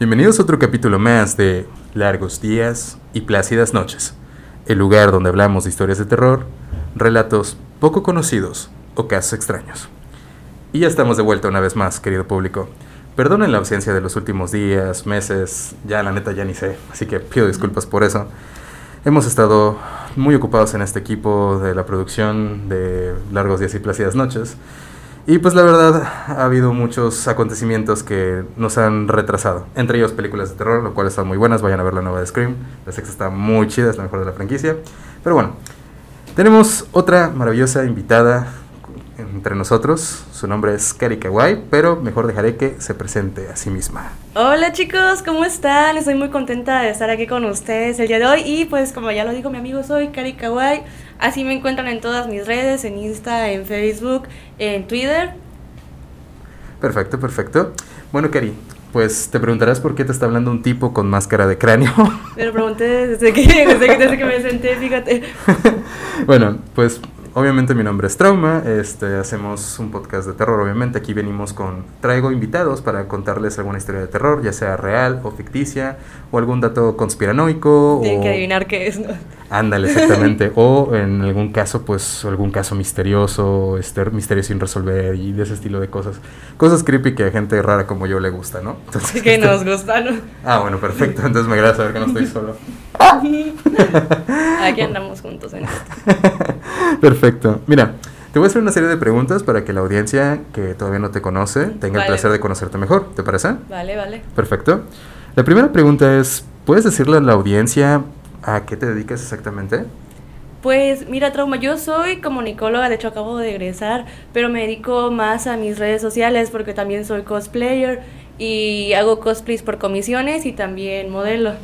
Bienvenidos a otro capítulo más de Largos Días y Plácidas Noches, el lugar donde hablamos de historias de terror, relatos poco conocidos o casos extraños. Y ya estamos de vuelta una vez más, querido público. Perdonen la ausencia de los últimos días, meses, ya la neta ya ni sé, así que pido disculpas por eso. Hemos estado muy ocupados en este equipo de la producción de Largos Días y Plácidas Noches. Y pues la verdad ha habido muchos acontecimientos que nos han retrasado. Entre ellos películas de terror, lo cual están muy buenas. Vayan a ver la nueva de Scream. La sexta está muy chida, es la mejor de la franquicia. Pero bueno, tenemos otra maravillosa invitada entre nosotros. Su nombre es Kari Kawai, pero mejor dejaré que se presente a sí misma. Hola chicos, ¿cómo están? Estoy muy contenta de estar aquí con ustedes el día de hoy y pues como ya lo dijo mi amigo, soy Kari Kawai. Así me encuentran en todas mis redes, en Insta, en Facebook, en Twitter. Perfecto, perfecto. Bueno, Kari, pues te preguntarás por qué te está hablando un tipo con máscara de cráneo. Me lo pregunté desde que, desde que, desde que me senté, fíjate. bueno, pues obviamente mi nombre es Trauma, este, hacemos un podcast de terror, obviamente aquí venimos con, traigo invitados para contarles alguna historia de terror, ya sea real o ficticia, o algún dato conspiranoico. Tienen o... que adivinar qué es, ¿no? Ándale, exactamente, o en algún caso, pues algún caso misterioso, este, misterio sin resolver y de ese estilo de cosas. Cosas creepy que a gente rara como yo le gusta, ¿no? Entonces, que nos gusta, ¿no? Ah, bueno, perfecto, entonces me agrada saber que no estoy solo. Aquí andamos juntos en esto. Perfecto. Mira, te voy a hacer una serie de preguntas para que la audiencia que todavía no te conoce tenga Vale. el placer de conocerte mejor. ¿Te parece? Vale, vale. Perfecto. La primera pregunta es, ¿puedes decirle a la audiencia a qué te dedicas exactamente? Pues mira, Trauma, yo soy comunicóloga, de hecho acabo de egresar, pero me dedico más a mis redes sociales porque también soy cosplayer y hago cosplays por comisiones y también modelo.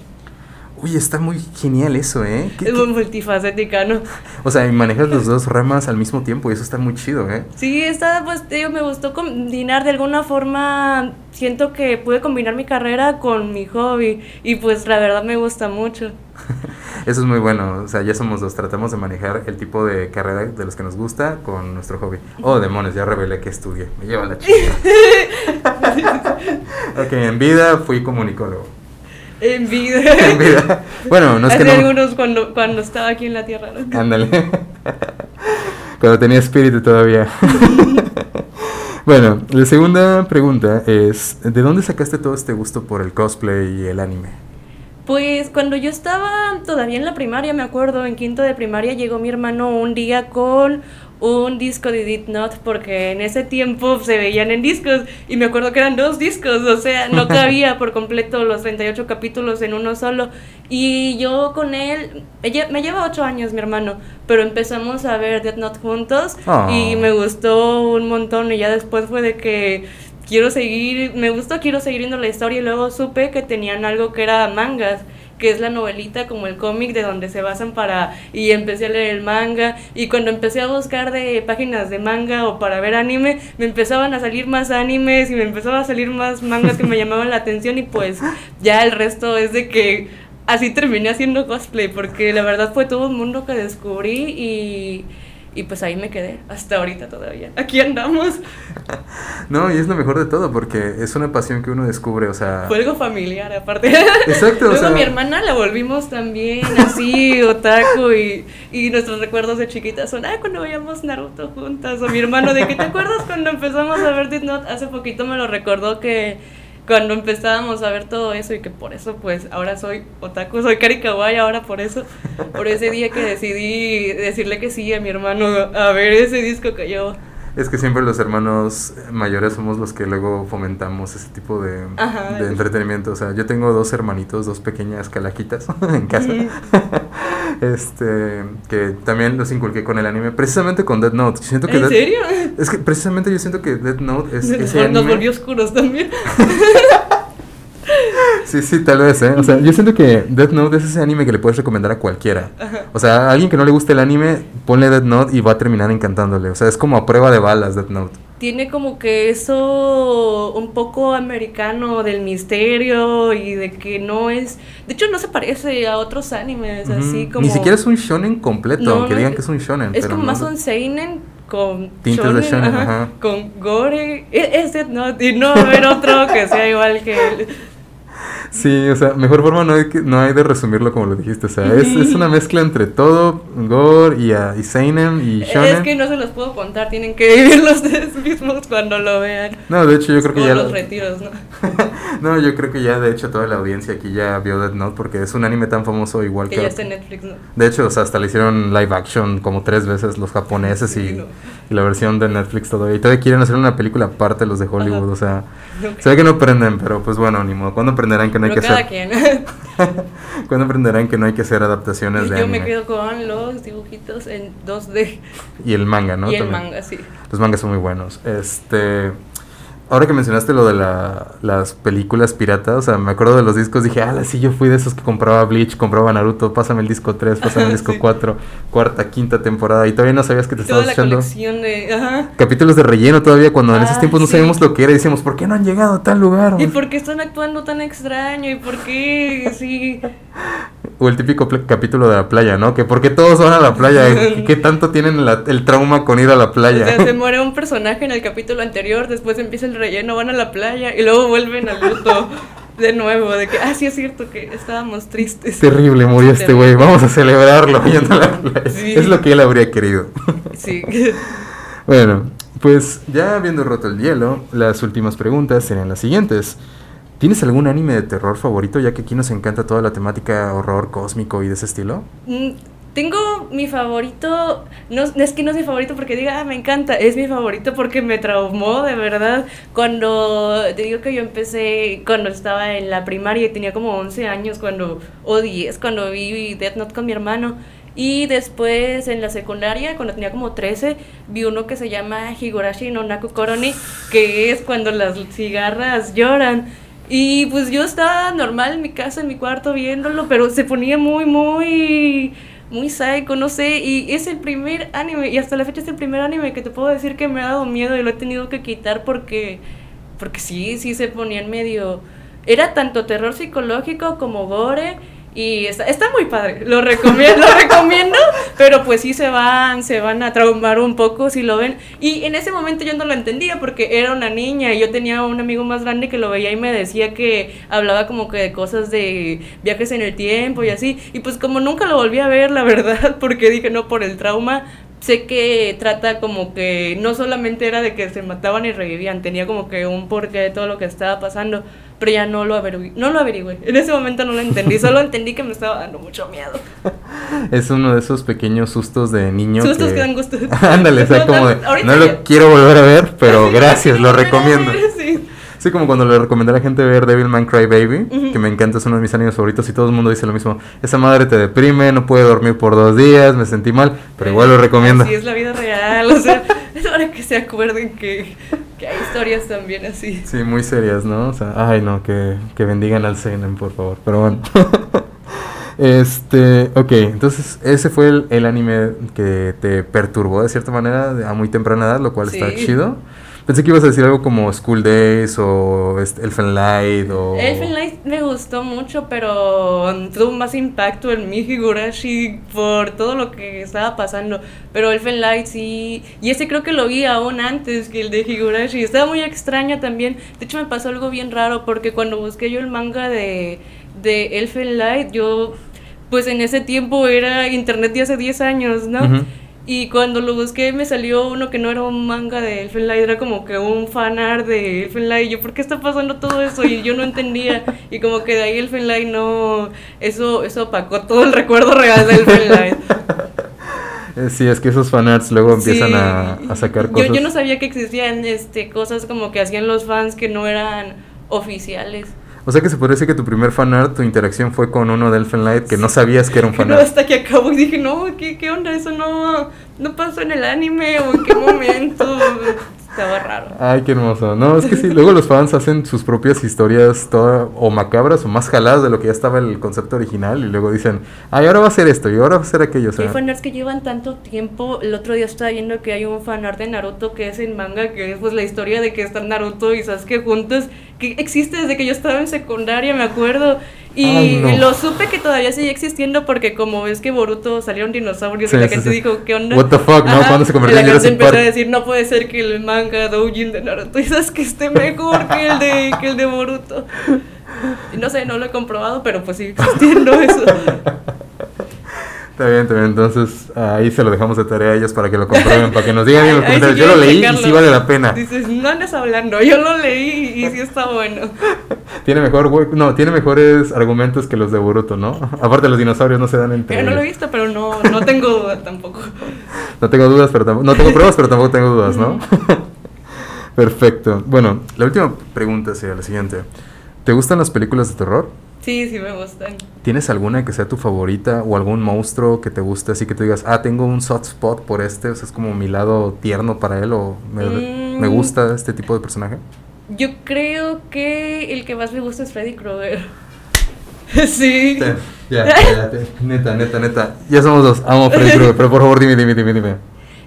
Uy, está muy genial eso, ¿eh? ¿Qué- Es muy multifacética, ¿no? O sea, manejas los dos ramas al mismo tiempo y eso está muy chido, ¿eh? Sí, esta, pues, digo, me gustó combinar de alguna forma, siento que pude combinar mi carrera con mi hobby y pues la verdad me gusta mucho. Eso es muy bueno, o sea, ya somos dos, tratamos de manejar el tipo de carrera de los que nos gusta con nuestro hobby. Oh, demonios, ya revelé que estudié, me lleva la chica. ok, en vida fui comunicólogo. En vida. En vida. Bueno, no es que Hace no. algunos cuando, cuando estaba aquí en la tierra, ¿no? Ándale. Cuando tenía espíritu todavía. bueno, la segunda pregunta es, ¿de dónde sacaste todo este gusto por el cosplay y el anime? Pues cuando yo estaba todavía en la primaria, me acuerdo, en quinto de primaria, llegó mi hermano un día con un disco de Did Not, porque en ese tiempo se veían en discos, y me acuerdo que eran dos discos, o sea, no cabía por completo los 38 capítulos en uno solo. Y yo con él, me lleva 8 años mi hermano, pero empezamos a ver Death Note juntos, Oh. y me gustó un montón, y ya después fue de que quiero seguir, me gustó, quiero seguir viendo la historia y luego supe que tenían algo que era mangas, que es la novelita como el cómic de donde se basan para y empecé a leer el manga y cuando empecé a buscar de páginas de manga o para ver anime, me empezaban a salir más animes y me empezaban a salir más mangas que me llamaban la atención y pues ya el resto es de que así terminé haciendo cosplay porque la verdad fue todo un mundo que descubrí y y pues ahí me quedé hasta ahorita todavía. Aquí andamos. No, y es lo mejor de todo porque es una pasión que uno descubre, o sea... Fue algo familiar, aparte. Exacto, o Luego sea- mi hermana la volvimos también así, otaku, y, y nuestros recuerdos de chiquitas son, ah, cuando veíamos Naruto juntas, o mi hermano, de que te acuerdas cuando empezamos a ver Death Note, hace poquito me lo recordó que cuando empezábamos a ver todo eso y que por eso pues ahora soy otaku, soy Kari Kawaii ahora por eso, por ese día que decidí decirle que sí a mi hermano a ver ese disco que yo... Es que siempre los hermanos mayores somos los que luego fomentamos ese tipo de, Ajá. de entretenimiento. O sea, yo tengo dos hermanitos, dos pequeñas calaquitas en casa. Este, que también los inculqué con el anime, precisamente con Death Note. Yo siento que ¿En Death- serio? Es que precisamente yo siento que Death Note es ese Nos anime. volvió oscuros también. Sí, sí, tal vez, ¿eh? O sea, yo siento que Death Note es ese anime que le puedes recomendar a cualquiera. O sea, a alguien que no le guste el anime, ponle Death Note y va a terminar encantándole. O sea, es como a prueba de balas Death Note. tiene como que eso un poco americano del misterio y de que no es, de hecho no se parece a otros animes así como Ni siquiera es un shonen completo, No, aunque no, digan que es un shonen. es pero como no más un seinen con Tintes de shonen, ajá. con gore, E- es Death Note y no va a haber otro que sea igual que él. Sí, o sea, mejor forma no hay, que, no hay de resumirlo como lo dijiste. O sea, es, es una mezcla entre todo, gore y, uh, y Seinen y Shonen. Es que no se los puedo contar, tienen que vivirlos ustedes mismos cuando lo vean. No, de hecho yo creo que Como ya... los retiros, ¿no? no, yo creo que ya de hecho toda la audiencia aquí ya vio Death Note porque es un anime tan famoso igual Que que... ya está en Netflix, ¿no? De hecho, o sea, hasta le hicieron live action como tres veces los japoneses Sí, y, no. y la versión de Netflix todavía. Y todavía quieren hacer una película aparte los de Hollywood, Ajá. o sea... Ok. Se ve que no aprenden, pero pues bueno, ni modo. ¿Cuándo aprenderán que no hay Pero que cada quien. ¿Cuándo aprenderán que no hay que hacer adaptaciones de Yo me anime? quedo con los dibujitos en 2D Y el manga, ¿no? y el También. manga, sí. Los mangas son muy buenos. Este. Ahora que mencionaste lo de la- las películas piratas, o sea, me acuerdo de los discos, dije, ah, sí, yo fui de esos que compraba Bleach, compraba Naruto, pásame el disco 3, pásame el disco Sí. 4, cuarta, quinta temporada, y todavía no sabías que te Toda estabas la echando de... Ajá. capítulos de relleno todavía, cuando en esos Ah, tiempos no sí. sabíamos lo que era, y decíamos, ¿por qué no han llegado a tal lugar? ¿Y por qué están actuando tan extraño? ¿Y por qué? Sí. O el típico capítulo de la playa, ¿no? Que por qué todos van a la playa, ¿Qué- ¿qué tanto tienen la- el trauma con ir a la O playa? sea, se muere un personaje en el capítulo anterior, después empieza el relleno, van a la playa y luego vuelven al luto de nuevo. De que, ah, sí es cierto que estábamos tristes. Terrible, murió Sí, este güey. Vamos a celebrarlo yendo a la playa. Sí. Es lo que él habría querido. Sí. bueno, pues ya habiendo roto el hielo, las últimas preguntas serían las siguientes. ¿Tienes algún anime de terror favorito? Ya que aquí nos encanta toda la temática horror cósmico y de ese estilo. Mm, Tengo mi favorito, no es que no es mi favorito porque diga, ah, me encanta, es mi favorito porque me traumó de verdad. Cuando te digo que yo empecé, cuando estaba en la primaria y tenía como 11 años, cuando, o 10, cuando vi Death Note con mi hermano. Y después en la secundaria, cuando tenía como 13, vi uno que se llama Higurashi no Naku Koroni, que es cuando las cigarras lloran. Y pues yo estaba normal en mi casa, en mi cuarto viéndolo, pero se ponía muy, muy, muy psycho, no sé. Y es el primer anime, y hasta la fecha es el primer anime que te puedo decir que me ha dado miedo y lo he tenido que quitar porque, porque sí, sí se ponían medio... Era tanto terror psicológico como gore. Y está, está muy padre, lo recomiendo, lo recomiendo, pero pues sí se van, se van a traumar un poco si lo ven. Y en ese momento yo no lo entendía porque era una niña y yo tenía un amigo más grande que lo veía y me decía que hablaba como que de cosas de viajes en el tiempo y así. Y pues como nunca lo volví a ver, la verdad, porque dije no por el trauma, sé que trata como que no solamente era de que se mataban y revivían, tenía como que un porqué de todo lo que estaba pasando, pero ya no lo averigüé, no lo averigüé. En ese momento no lo entendí, solo entendí que me estaba dando mucho miedo. Es uno de esos pequeños sustos de niño. Sustos que dan gusto. Ándale, o sea, No, como de, no lo quiero volver a ver, pero gracias, lo recomiendo. Sí. Sí, como cuando le recomendé a la gente ver Devilman Cry Baby, que me encanta, es uno de mis animes favoritos y todo el mundo dice lo mismo. Esa madre te deprime, no puede dormir por dos días, me sentí mal, pero igual lo recomiendo. Así es la vida real, o sea, es para que se acuerden que, que hay historias también así. Sí, muy serias, ¿no? O sea, ay no, que, que bendigan al Seinen, por favor. Pero bueno. este, ok, entonces ese fue el, el anime que te perturbó de cierta manera a muy temprana edad, lo cual está Sí. chido. Pensé que ibas a decir algo como School Days o este, Elfen Light o... Elfen Light me gustó mucho, pero tuvo más impacto en mi Higurashi por todo lo que estaba pasando. Pero Elfen Light sí. Y ese creo que lo vi aún antes que el de Higurashi. Estaba muy extraño también. De hecho, me pasó algo bien raro porque cuando busqué yo el manga de, de Elfen Light, yo. Pues en ese tiempo era internet de hace 10 años, ¿no? Ujú. Y cuando lo busqué me salió uno que no era un manga de Elfen Light, era como que un fanart de Elfen Light. Y yo, ¿por qué está pasando todo eso? Y yo no entendía. Y como que de ahí Elfen Light no... Eso, eso opacó todo el recuerdo real de Elfen Light. Eh, Sí, es que esos fanarts luego empiezan Sí. a, a sacar Yo- cosas. Yo, no sabía que existían este, cosas como que hacían los fans que no eran oficiales. O sea que se podría decir que tu primer fanart, tu interacción fue con uno de Elfen Light que no sabías que era un Que no, fanart. hasta que acabó y dije, no, ¿qué, qué onda? Eso no, no pasó en el anime o en qué momento. Estaba raro. Ay, qué hermoso. No, es que sí, luego los fans hacen sus propias historias toda, o macabras o más jaladas de lo que ya estaba el concepto original y luego dicen, ay, ahora va a ser esto y ahora va a ser aquello. O Hay fanarts que llevan tanto tiempo. El otro día estaba viendo que hay un fanart de Naruto que es en manga, que es pues la historia de que están Naruto y Sasuke juntos, que existe desde que yo estaba en secundaria, me acuerdo. Y no. lo supe que todavía sigue existiendo porque como ves que Boruto salieron dinosaurios Sí, y la sí, gente sí. dijo, ¿qué onda? What the fuck, ¿no? ¿Cuándo se convirtió y en la gente Jurassic empezó Park? a decir, no puede ser que el manga Doujin de Naruto y Sasuke esté mejor que el de, que el de Boruto. Y no sé, no lo he comprobado, pero pues sigue existiendo eso. Está bien, está bien. Entonces ahí se lo dejamos de tarea a ellos para que lo comprueben, para que nos digan en los sí comentarios. Yo lo leí y checarlo. sí vale la pena. Dices, no andes hablando, yo lo leí y sí está bueno. Tiene mejor no, tiene mejores argumentos que los de Boruto, ¿no? Aparte los dinosaurios no se dan entre Pero no lo he visto, pero no, no tengo duda tampoco. No tengo dudas, pero tampoco, no tengo pruebas, pero tampoco tengo dudas, ¿no? Perfecto. Bueno, la última pregunta sería la siguiente. ¿Te gustan las películas de terror? Sí, sí me gustan. ¿Tienes alguna que sea tu favorita o algún monstruo que te guste así que tú digas, ah, tengo un soft spot por este, o sea, es como mi lado tierno para él o me, Mm. me gusta este tipo de personaje? Yo creo que el que más me gusta es Freddy Krueger. Sí. Ya, ya, neta, neta, neta. Ya somos dos, amo a Freddy Krueger, pero por favor dime, dime, dime, dime.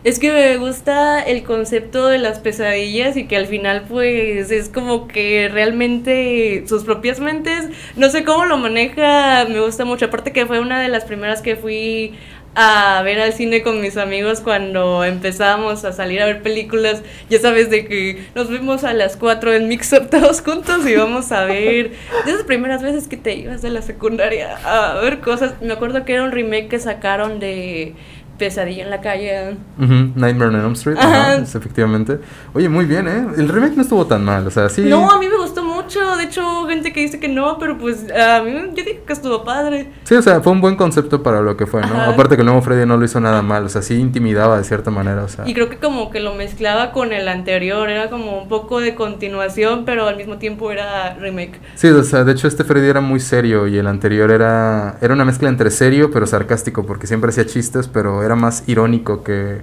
Es que me gusta el concepto de las pesadillas y que al final pues es como que realmente sus propias mentes, no sé cómo lo maneja, me gusta mucho. Aparte que fue una de las primeras que fui a ver al cine con mis amigos cuando empezábamos a salir a ver películas, ya sabes de que nos vimos a las 4 en Mix Up todos juntos y vamos a ver esas primeras veces que te ibas de la secundaria a ver cosas. Me acuerdo que era un remake que sacaron de Pesadilla en la calle. Ujú, Nightmare on Elm Street, Ajá. ajá, es efectivamente. Oye, muy bien, ¿eh? El remake no estuvo tan mal, o sea, sí. No, a mí me gustó mucho. De hecho, gente que dice que no, pero pues a mí yo dije que estuvo padre. Sí, o sea, fue un buen concepto para lo que fue, ¿no? Ajá. Aparte que el nuevo Freddy no lo hizo nada mal, o sea, sí intimidaba de cierta manera, o sea. Y creo que como que lo mezclaba con el anterior. Era como un poco de continuación, pero al mismo tiempo era remake. Sí, o sea, de hecho este Freddy era muy serio y el anterior era era una mezcla entre serio pero sarcástico porque siempre hacía chistes, pero era más irónico que,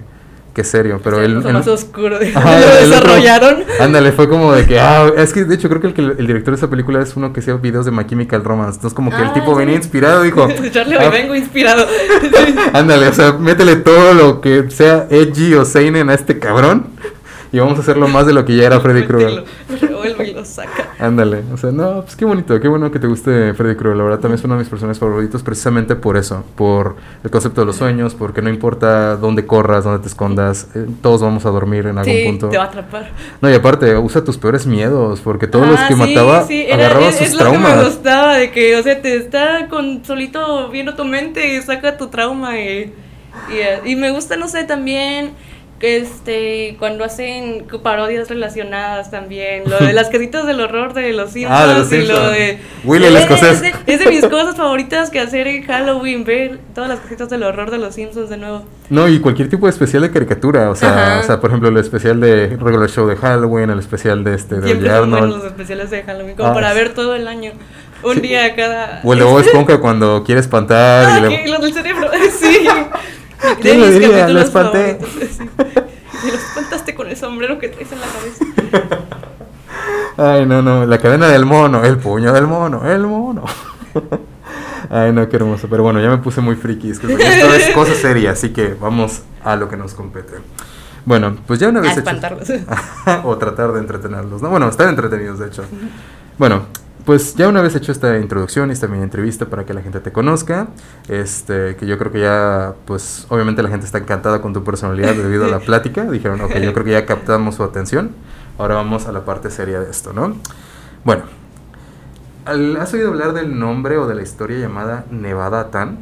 que serio, pero él él- más oscuro. de- Ajá, lo el otro- desarrollaron. ándale, fue como de que, ah, es que de hecho creo que el, el director de esa película es uno que hacía videos de My Chemical Romance, entonces como que el Ah, tipo ¿en venía inspirado dijo, Charlie, "Ah, hoy vengo inspirado. ándale, o sea, métele todo lo que sea edgy o seinen a este cabrón y vamos a hacerlo más de lo que ya era Freddy Krueger. Lo revuelve y lo saca. Ándale, o sea, no, pues qué bonito, qué bueno que te guste Freddy Krueger. La verdad también es uno de mis personajes favoritos precisamente por eso, por el concepto de los sueños, porque no importa dónde corras, dónde te escondas, eh, todos vamos a dormir en algún Sí, punto. te va a atrapar. No, y aparte, usa tus peores miedos, porque todos los Ah, que sí, mataba sí, era- agarraba es, sus es lo que me traumas. gustaba, de que, o sea, te está con solito viendo tu mente y saca tu trauma y, y, y me gusta, no sé, también este cuando hacen parodias relacionadas también, lo de las casitas del horror de los Simpsons Ah, de los y lo Simpsons. de Willy el Es- escocés. Es de, es de mis cosas favoritas que hacer en Halloween, ver todas las casitas del horror de los Simpsons de nuevo. No, y cualquier tipo de especial de caricatura, o sea, o sea, por ejemplo, el especial de Regular Show de Halloween, el especial de este de Siempre son los especiales de Halloween, como Ah, para ver todo el año. Un Sí. día cada. o el de Bob Esponja cuando quiere espantar Ah, y le... cerebro, sí. ¿Quién De lo mis diría? Lo capítulos espanté. favoritos, sí. Y lo espantaste con el sombrero que traes en la cabeza. Ay, no, no, la cadena del mono, el puño del mono, el mono. Ay, no, qué hermoso. Pero bueno, ya me puse muy friki. es que Esto es cosa seria, así que vamos a lo que nos compete. Bueno, pues ya una A vez hecho- espantarlos. o tratar de entretenerlos, ¿no? Bueno, estar entretenidos, de hecho. Bueno, pues ya una vez hecho esta introducción y esta mini entrevista para que la gente te conozca, este, que yo creo que ya, pues, obviamente la gente está encantada con tu personalidad debido a la plática. Dijeron, ok, yo creo que ya captamos su atención. Ahora vamos a la parte seria de esto, ¿no? Bueno, ¿al- ¿has oído hablar del nombre o de la historia llamada Nevada Tan?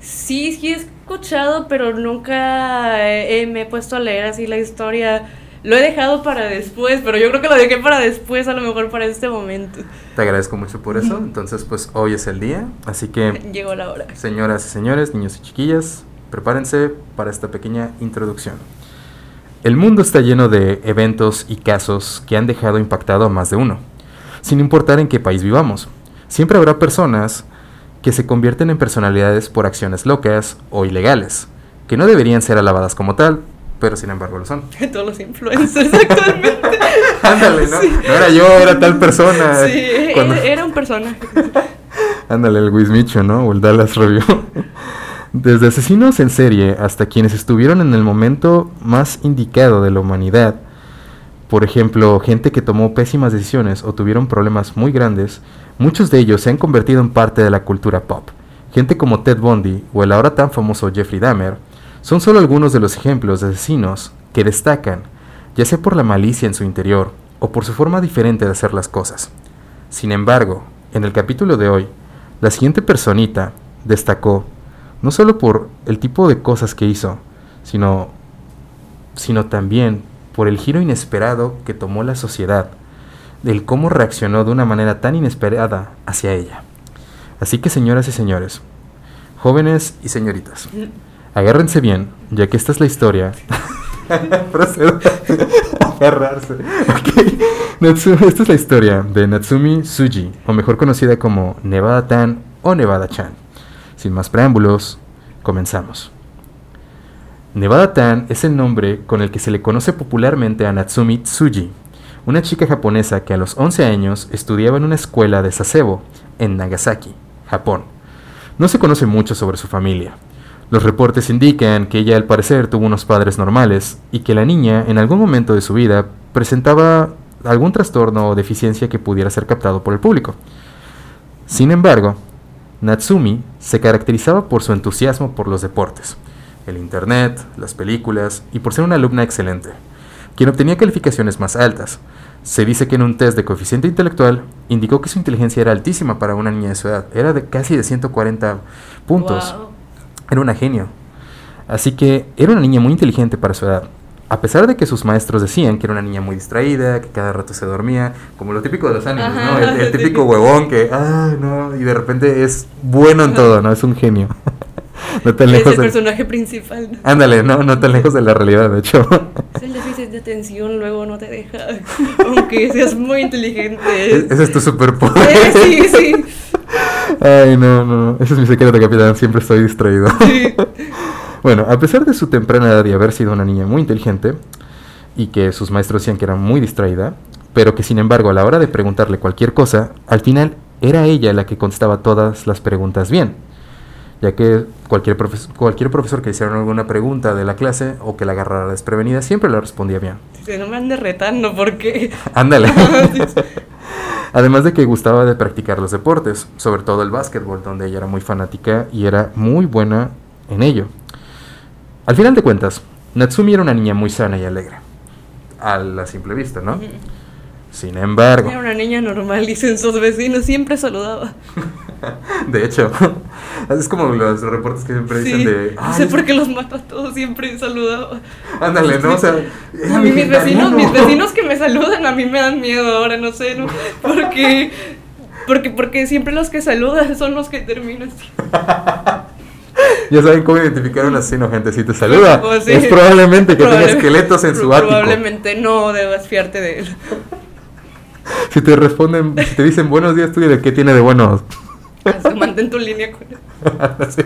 Sí, sí he escuchado, pero nunca eh, me he puesto a leer así la historia. Lo he dejado para después, pero yo creo que lo dejé para después, a lo mejor para este momento. Te agradezco mucho por eso. Entonces, pues hoy es el día. Así que Llegó la hora. Señoras y señores, niños y chiquillas, prepárense para esta pequeña introducción. El mundo está lleno de eventos y casos que han dejado impactado a más de uno, sin importar en qué país vivamos. Siempre habrá personas que se convierten en personalidades por acciones locas o ilegales, que no deberían ser alabadas como tal, pero sin embargo lo son. Todos los influencers actualmente. Ándale, ¿no? Sí. No era yo, era tal persona. Sí, Cuando- era, era un personaje. Ándale, el Wismicho, ¿no? O el Dallas Review. Desde asesinos en serie hasta quienes estuvieron en el momento más indicado de la humanidad. Por ejemplo, gente que tomó pésimas decisiones o tuvieron problemas muy grandes, muchos de ellos se han convertido en parte de la cultura pop. Gente como Ted Bundy o el ahora tan famoso Jeffrey Dahmer son solo algunos de los ejemplos de asesinos que destacan, ya sea por la malicia en su interior o por su forma diferente de hacer las cosas. Sin embargo, en el capítulo de hoy, la siguiente personita destacó no solo por el tipo de cosas que hizo, sino, sino también por el giro inesperado que tomó la sociedad, del cómo reaccionó de una manera tan inesperada hacia ella. Así que señoras y señores, jóvenes y señoritas, agárrense bien, ya que esta es la historia. Procedo a agarrarse. Ok. Natsu- esta es la historia de Natsumi Tsuji, o mejor conocida como Nevada Tan o Nevada Chan. Sin más preámbulos, comenzamos. Nevada Tan es el nombre con el que se le conoce popularmente a Natsumi Tsuji, una chica japonesa que a los 11 años estudiaba en una escuela de Sasebo, en Nagasaki, Japón. No se conoce mucho sobre su familia. Los reportes indican que ella al parecer tuvo unos padres normales y que la niña en algún momento de su vida presentaba algún trastorno o deficiencia que pudiera ser captado por el público. Sin embargo, Natsumi se caracterizaba por su entusiasmo por los deportes, el internet, las películas y por ser una alumna excelente, quien obtenía calificaciones más altas. Se dice que en un test de coeficiente intelectual indicó que su inteligencia era altísima para una niña de su edad, era de casi de 140 puntos. Era una genio. Así que era una niña muy inteligente para su edad. A pesar de que sus maestros decían que era una niña muy distraída, que cada rato se dormía, como lo típico de los animes, Ajá, ¿no? El, el típico huevón que, ah, no, y de repente es bueno en todo, ¿no? Es un genio. no tan Es lejos el de... personaje principal. ¿no? Ándale, no, no tan lejos de la realidad, de hecho. Es el déficit de atención, luego no te deja. Aunque seas muy inteligente. E- Ese es tu superpoder. Eh, sí, sí. Ay, no, no, ese es mi secreto, capitán, siempre estoy distraído. sí. Bueno, a pesar de su temprana edad y haber sido una niña muy inteligente, y que sus maestros decían que era muy distraída, pero que sin embargo a la hora de preguntarle cualquier cosa, al final era ella la que contestaba todas las preguntas bien, ya que cualquier, profes- cualquier profesor que hiciera alguna pregunta de la clase o que la agarrara desprevenida siempre la respondía bien. Dice, no me andes retando porque. Ándale. Además de que gustaba de practicar los deportes, sobre todo el básquetbol, donde ella era muy fanática y era muy buena en ello. Al final de cuentas, Natsumi era una niña muy sana y alegre, a la simple vista, ¿no? Sin embargo, Era una niña normal, dicen sus vecinos, siempre saludaba. de hecho, es como los reportes que siempre dicen Sí, de... no sé "Ay, por qué los mata todos, siempre saludaba. Ándale, ¿no? O sea, A mí mis vecinos, mis vecinos que me saludan a mí me dan miedo ahora, no sé, ¿no? Porque, porque, porque siempre los que saludan son los que terminan. Ya saben cómo identificar a un asesino, gente. Si te saluda, Pues sí. es probablemente que tenga Probable- esqueletos en su ático. Probablemente no debas fiarte de él. Si te responden, si te dicen buenos días, tú de qué tiene de buenos. Así, mantén tu línea con él. Sí.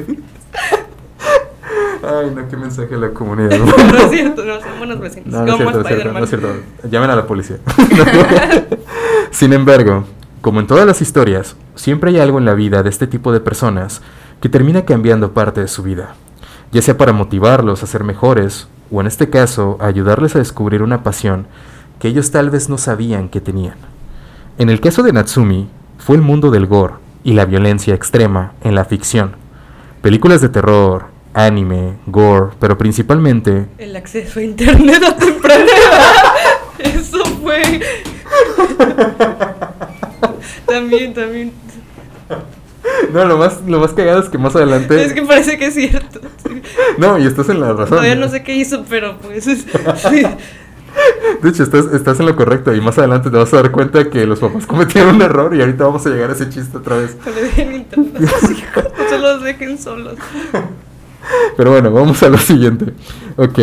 Ay, no, qué mensaje a la comunidad. No es cierto, no, son buenos vecinos. No, no es cierto, cierto, no es cierto. Llamen a la policía. Sin embargo, como en todas las historias, siempre hay algo en la vida de este tipo de personas que termina cambiando parte de su vida, ya sea para motivarlos a ser mejores o en este caso a ayudarles a descubrir una pasión que ellos tal vez no sabían que tenían. En el caso de Natsumi, fue el mundo del gore y la violencia extrema en la ficción. Películas de terror, anime, gore, pero principalmente El acceso a internet a temprana edad. Eso fue. también, también. No, lo más, lo más cagado es que más adelante. Es que parece que es cierto. sí. No, y estás en la razón. Todavía no sé qué hizo, pero pues. es- sí. De hecho, estás, estás en lo correcto y más adelante te vas a dar cuenta que los papás cometieron un error y ahorita vamos a llegar a ese chiste otra vez. No le dejen internet a sus hijos, no se los dejen solos. Pero bueno, vamos a lo siguiente. Ok.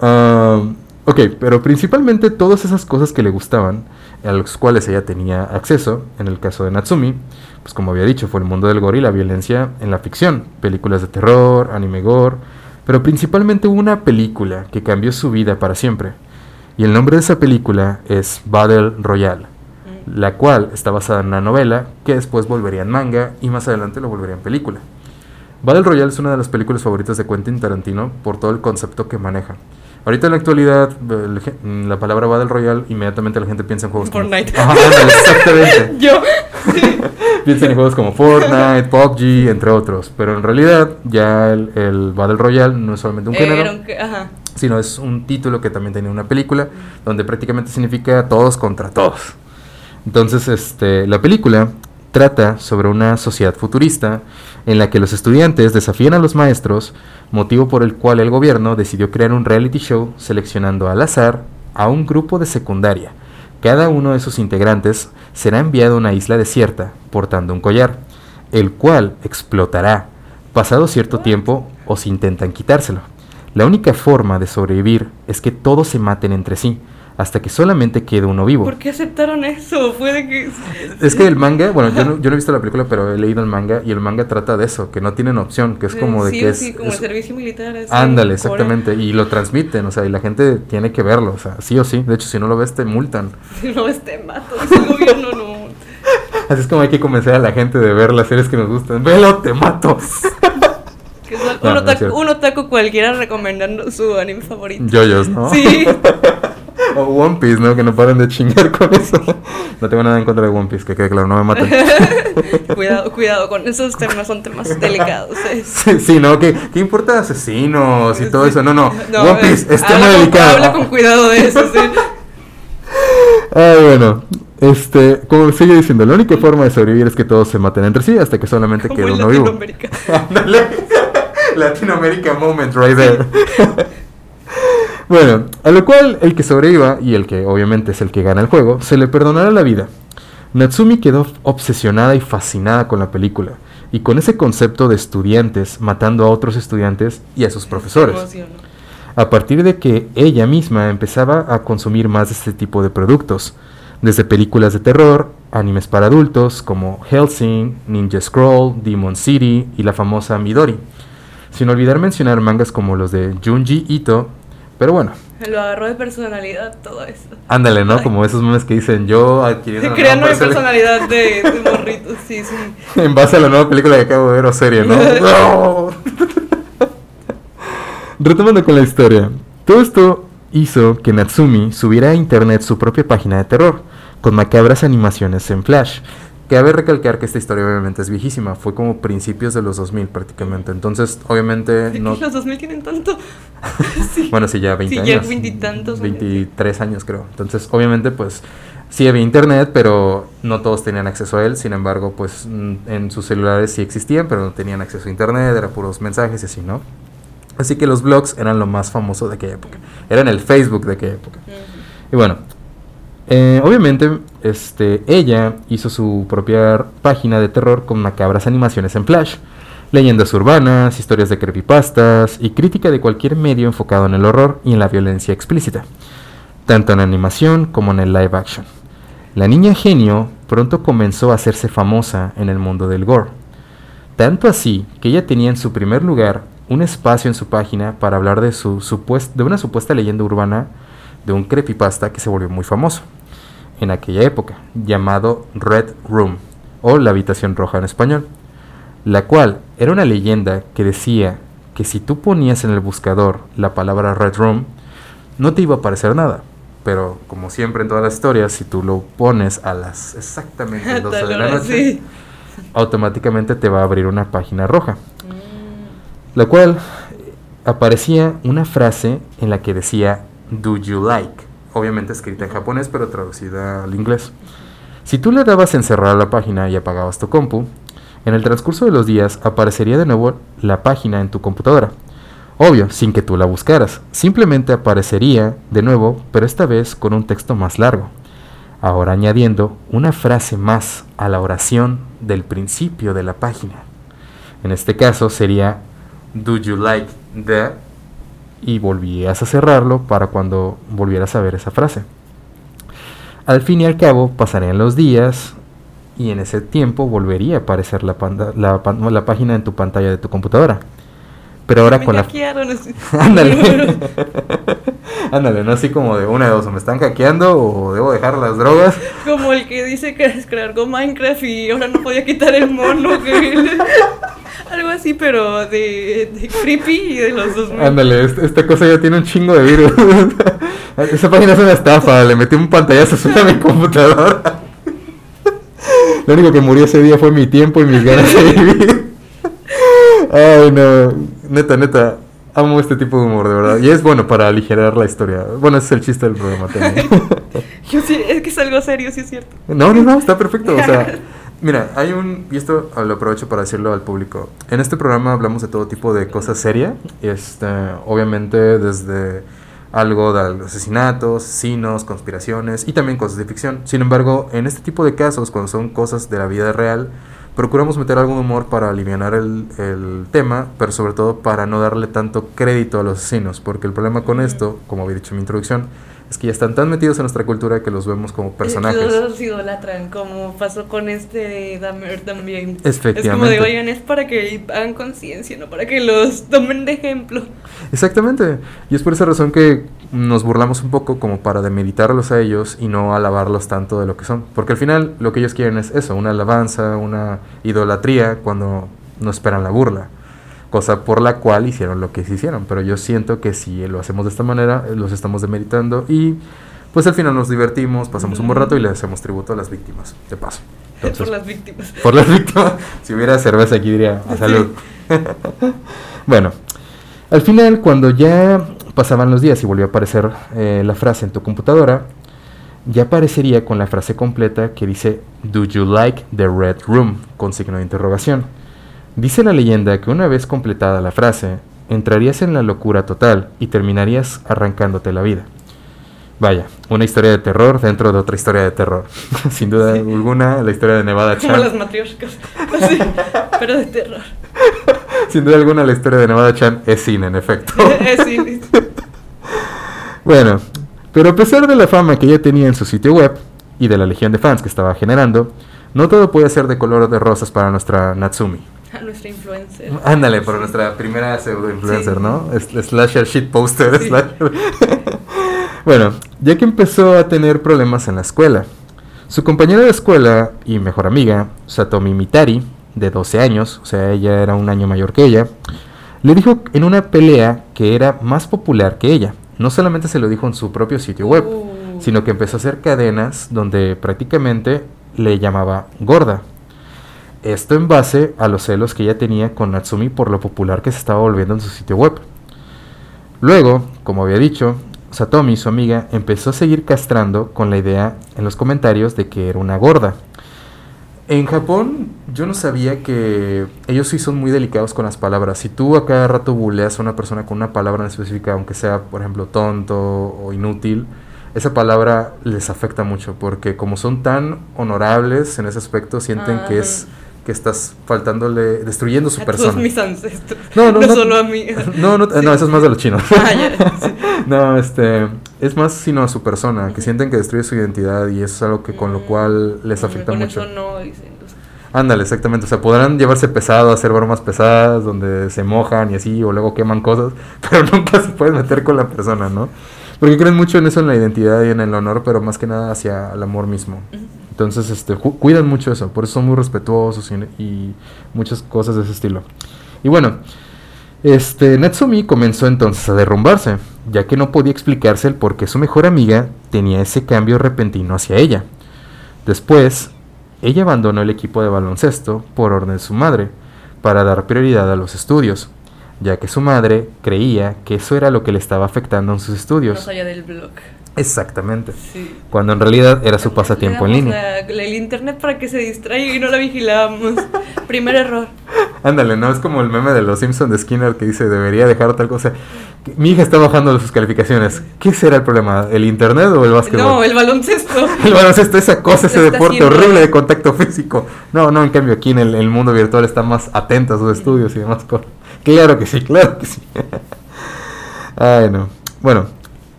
am, ok, pero principalmente todas esas cosas que le gustaban, a los cuales ella tenía acceso, en el caso de Natsumi, pues como había dicho, fue el mundo del gore y la violencia en la ficción, películas de terror, anime gore, pero principalmente hubo una película que cambió su vida para siempre. Y el nombre de esa película es Battle Royale, la cual está basada en una novela que después volvería en manga y más adelante lo volvería en película. Battle Royale es una de las películas favoritas de Quentin Tarantino por todo el concepto que maneja. Ahorita en la actualidad, mm, la palabra Battle Royale, inmediatamente la gente piensa en juegos Fortnite. como... Ajá, ándale, exactamente. Yo. Piensa en juegos como Fortnite, PUBG, entre otros. Pero en realidad, ya el, el Battle Royale no es solamente un género un Ajá. Sino es un título que también tenía una película donde prácticamente significa todos contra todos. Entonces, este, la película trata sobre una sociedad futurista en la que los estudiantes desafían a los maestros, motivo por el cual el gobierno decidió crear un reality show seleccionando al azar a un grupo de secundaria. Cada uno de sus integrantes será enviado a una isla desierta portando un collar, el cual explotará pasado cierto tiempo o si intentan quitárselo. La única forma de sobrevivir es que todos se maten entre sí, hasta que solamente quede uno vivo. ¿Por qué aceptaron eso? Fue de que... Es que el manga, bueno, yo no, yo no he visto la película, pero he leído el manga y el manga trata de eso, que no tienen opción, que es como de que sí, es... como es- el servicio militar. Ándale, exactamente, y lo transmiten, o sea, y la gente tiene que verlo, o sea, sí o sí, de hecho si no lo ves te multan. Si no, este mato, dice el gobierno, no. Así es como hay que convencer a la gente de ver las series que nos gustan. Velo, te mato. Que es un, No, otaku, un otaku cualquiera recomendando su anime favorito. Yoyos, ¿no? Sí. O One Piece, ¿no? Que no paren de chingar con eso. No tengo nada en contra de One Piece, que quede claro, no me maten. cuidado, cuidado con esos temas, son temas delicados. ¿eh? Sí, sí, ¿no? ¿Qué, ¿Qué importa asesinos y todo eso? No, no. One Piece es tema delicado. Habla con cuidado de eso, sí. Ah, bueno. Este, como sigue diciendo, la única forma de sobrevivir es que todos se maten entre sí hasta que solamente Como quede uno vivo. Latinoamérica. Ándale. Latinoamérica moment right there. bueno, a lo cual el que sobreviva, y el que obviamente es el que gana el juego, se le perdonará la vida. Natsumi quedó obsesionada y fascinada con la película, y con ese concepto de estudiantes matando a otros estudiantes y a sus profesores. A partir de que ella misma empezaba a consumir más de este tipo de productos, desde películas de terror, animes para adultos como Helsing, Ninja Scroll, Demon City y la famosa Midori. Sin olvidar mencionar mangas como los de Junji Ito, pero bueno, Lo agarró de personalidad todo eso. ándale, ¿no? Ay. Como esos memes que dicen yo adquiriendo nueva mi persona- personalidad de, de morritos, sí, sí. en base a la nueva película que acabo de ver o serie, ¿no? ¡No! Retomando con la historia, todo esto hizo que Natsumi subiera a internet su propia página de terror, con macabras animaciones en Flash. Cabe recalcar que esta historia obviamente es viejísima, fue como principios de los 2000 prácticamente, entonces obviamente ¿De no... que los 2000 tienen tanto? sí. Bueno, sí, ya 20 Sí, ya años. veintitantos años. 23 años creo. Entonces, obviamente, pues sí había internet, pero no todos tenían acceso a él. Sin embargo, pues mm, en sus celulares sí existían, pero no tenían acceso a internet, eran puros mensajes y así, ¿no? Así que los blogs eran lo más famoso de aquella época. Eran el Facebook de aquella época. Y bueno, eh, obviamente, este, ella hizo su propia página de terror con macabras animaciones en Flash, leyendas urbanas, historias de creepypastas y crítica de cualquier medio enfocado en el horror y en la violencia explícita, tanto en animación como en el live action. La niña genio pronto comenzó a hacerse famosa en el mundo del gore, tanto así que ella tenía en su primer lugar un espacio en su página para hablar de, su de una supuesta leyenda urbana de un creepypasta que se volvió muy famoso en aquella época, llamado Red Room, o la habitación roja en español, la cual era una leyenda que decía que si tú ponías en el buscador la palabra Red Room, no te iba a aparecer nada. Pero como siempre en todas las historias, si tú lo pones a las exactamente 12 Tal de la noche, sí. automáticamente te va a abrir una página roja Mm. la cual aparecía una frase en la que decía Do you like? Obviamente escrita en japonés, pero traducida al inglés. Si tú le dabas en cerrar la página y apagabas tu compu, en el transcurso de los días aparecería de nuevo la página en tu computadora. Obvio, sin que tú la buscaras. Simplemente aparecería de nuevo, pero esta vez con un texto más largo. Ahora añadiendo una frase más a la oración del principio de la página. En este caso sería Do you like the? Y volvías a cerrarlo para cuando volvieras a ver esa frase. Al fin y al cabo pasarían los días y en ese tiempo volvería a aparecer la, la página en tu pantalla de tu computadora. Pero ahora Me con la... hackearon, así. Ándale. Ándale, no así como de una de dos, o me están hackeando o debo dejar las drogas. Como el que dice que descargó Minecraft y ahora no podía quitar el mono. que- Algo así, pero de, de creepy y de los dos. Ándale, est- esta cosa ya tiene un chingo de virus. Esa página es una estafa, le metí un pantallazo a mi computadora. Lo único que murió ese día fue mi tiempo y mis ganas de vivir. Ay, no. Neta, neta. Amo este tipo de humor, de verdad. Y es bueno para aligerar la historia. Bueno, ese es el chiste del programa también. Yo sí, es que es algo serio, sí es cierto. No, no, no, está perfecto. O sea, Mira, hay un, y esto lo aprovecho para decirlo al público. En este programa hablamos de todo tipo de cosas serias, este, obviamente desde algo de asesinatos, asesinos, conspiraciones y también cosas de ficción. Sin embargo, en este tipo de casos, cuando son cosas de la vida real, procuramos meter algún humor para aliviar el, el, tema, pero sobre todo para no darle tanto crédito a los asesinos, porque el problema con esto, como había dicho en mi introducción, es que ya están tan metidos en nuestra cultura que los vemos como personajes. Los idolatran, como pasó con este Dahmer también. Efectivamente. Es como de, oigan, es para que hagan conciencia, no para que los tomen de ejemplo. Exactamente. Y es por esa razón que nos burlamos un poco como para demeritarlos a ellos y no alabarlos tanto de lo que son. Porque al final lo que ellos quieren es eso, una alabanza, una idolatría cuando no esperan la burla cosa por la cual hicieron lo que se hicieron. Pero yo siento que si lo hacemos de esta manera, los estamos demeritando y pues al final nos divertimos, pasamos un buen rato y le hacemos tributo a las víctimas, de paso. por las víctimas. Por las víctimas. Si hubiera cerveza aquí diría, a salud. bueno, al final cuando ya pasaban los días y volvió a aparecer eh, la frase en tu computadora, ya aparecería con la frase completa que dice, ¿Do you like the red room? con signo de interrogación. Dice la leyenda que una vez completada la frase, entrarías en la locura total y terminarías arrancándote la vida. Vaya, una historia de terror dentro de otra historia de terror. Sin duda alguna, la historia de Nevada Chan. Las matrioscas. Sí, pero de terror. Sin duda alguna, la historia de Nevada Chan es cine, en efecto. es cine. bueno, pero a pesar de la fama que ella tenía en su sitio web y de la legión de fans que estaba generando, no todo puede ser de color de rosas para nuestra Natsumi. A nuestra influencer. Ándale, por nuestra primera pseudo influencer, Sí. ¿no? Es- Slasher shit poster. Sí. slasher. bueno, ya que empezó a tener problemas en la escuela, su compañera de escuela y mejor amiga, Satomi Mitari, de 12 años, o sea, ella era un año mayor que ella, le dijo en una pelea que era más popular que ella. No solamente se lo dijo en su propio sitio web, Uh. sino que empezó a hacer cadenas donde prácticamente le llamaba gorda. Esto en base a los celos que ella tenía con Natsumi por lo popular que se estaba volviendo en su sitio web. Luego, como había dicho, Satomi, su amiga, empezó a seguir castrando con la idea en los comentarios de que era una gorda. En Japón, yo no sabía que ellos sí son muy delicados con las palabras. Si tú a cada rato buleas a una persona con una palabra en específica, aunque sea, por ejemplo, tonto o inútil, esa palabra les afecta mucho porque como son tan honorables en ese aspecto, sienten que es que estás faltándole, destruyendo su a persona. todos mis ancestros. No, no, no. solo a mí. No, no, Sí. no, eso es más de los chinos. Ah, ya, sí. No, este, es más sino a su persona, que sienten que destruye su identidad y eso es algo que con lo cual les Mm, afecta con mucho. Eso no, dicen Ándale, exactamente, o sea, podrán llevarse pesado, hacer bromas pesadas donde se mojan y así, o luego queman cosas, pero nunca se pueden meter con la persona, ¿no? Porque creen mucho en eso, en la identidad y en el honor, pero más que nada hacia el amor mismo. Entonces, este, cuidan mucho eso, por eso son muy respetuosos y, muchas cosas de ese estilo. Y bueno, este, Natsumi comenzó entonces a derrumbarse, ya que no podía explicarse el por qué su mejor amiga tenía ese cambio repentino hacia ella. Después, ella abandonó el equipo de baloncesto por orden de su madre, para dar prioridad a los estudios, ya que su madre creía que eso era lo que le estaba afectando en sus estudios. allá del blog. Exactamente. Sí. Cuando en realidad era su pasatiempo en línea. la- el internet para que se distraiga y no la vigilábamos. Primer error. Ándale, ¿no? Es como el meme de los Simpsons de Skinner que dice debería dejar tal cosa. Mi hija está bajando sus calificaciones. ¿Qué será el problema? ¿El internet o el básquetbol? No, el baloncesto. El baloncesto, esa cosa, ese Está deporte horrible de contacto físico. No, no, en cambio aquí en el, el mundo virtual está más atenta a sus estudios y demás cosas. Claro que sí, claro que sí. Ay, no. Bueno,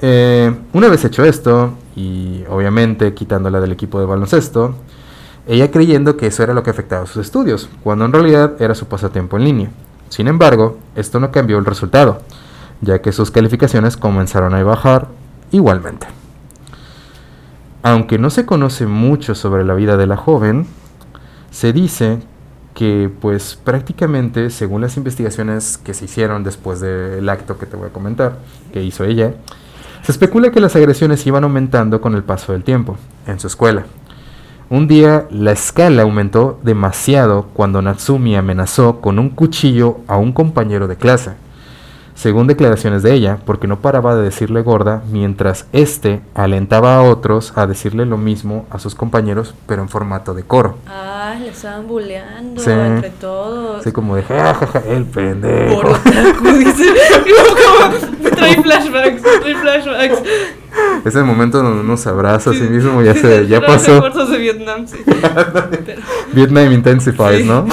eh, una vez hecho esto, y obviamente quitándola del equipo de baloncesto, ella creyendo que eso era lo que afectaba a sus estudios, cuando en realidad era su pasatiempo en línea. Sin embargo, esto no cambió el resultado, ya que sus calificaciones comenzaron a bajar igualmente. Aunque no se conoce mucho sobre la vida de la joven, se dice que pues prácticamente según las investigaciones que se hicieron después del acto que te voy a comentar, que hizo ella, se especula que las agresiones iban aumentando con el paso del tiempo en su escuela. Un día la escala aumentó demasiado cuando Natsumi amenazó con un cuchillo a un compañero de clase. Según declaraciones de ella, porque no paraba de decirle gorda, mientras éste alentaba a otros a decirle lo mismo a sus compañeros, pero en formato de coro. Ah, le estaban bulleando Sí. entre todos. Así como de, jajaja, el pendejo. Por otaku, dice. Como, trae flashbacks, trae flashbacks. Es el momento donde uno se abraza a sí Sí. mismo, ya Sí, se, ya pasó. de Vietnam, sí. Vietnam Intensifies, Sí. ¿no?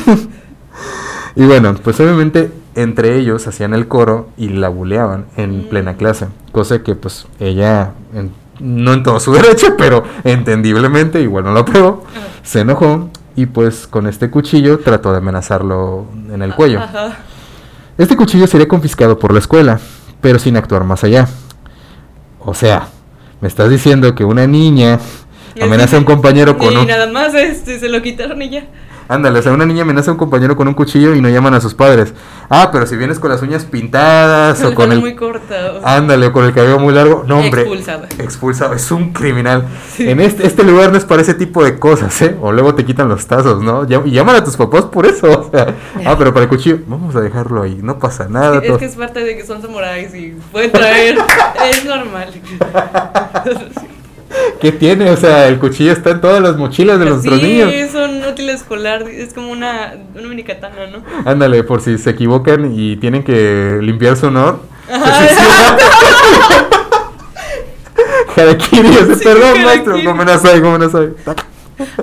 Y bueno, pues obviamente entre ellos hacían el coro y la buleaban en Mm. plena clase, cosa que pues ella, en- no en todo su derecho, pero entendiblemente, igual no lo pegó, Ajá. se enojó y pues con este cuchillo trató de amenazarlo en el cuello. Ajá. Este cuchillo sería confiscado por la escuela, pero sin actuar más allá. O sea, me estás diciendo que una niña amenaza a un compañero con y un... nada más este, se lo quitaron y ya. Ándale, o sea, una niña amenaza a un compañero con un cuchillo y no llaman a sus padres. Ah, pero si vienes con las uñas pintadas o con el... muy corta. Ándale, o con el cabello muy largo. No, hombre. Expulsada. Expulsado. Es un criminal. Sí. En este, este lugar no es para ese tipo de cosas, ¿eh? O luego te quitan los tazos, ¿no? Y llaman a tus papás por eso. O sea, ah, pero para el cuchillo, vamos a dejarlo ahí. No pasa nada. es todo- que es parte de que son samuráis y pueden traer. es normal. ¿Qué tiene? O sea, el cuchillo está en todas las mochilas de nuestros sí, niños. es un útil escolar. Es como una, una mini katana, ¿no? Ándale, por si se equivocan y tienen que limpiar su honor. Harakiri, Sí, perdón, maestro. harakiri. ¿Cómo no soy? ¿Cómo no soy?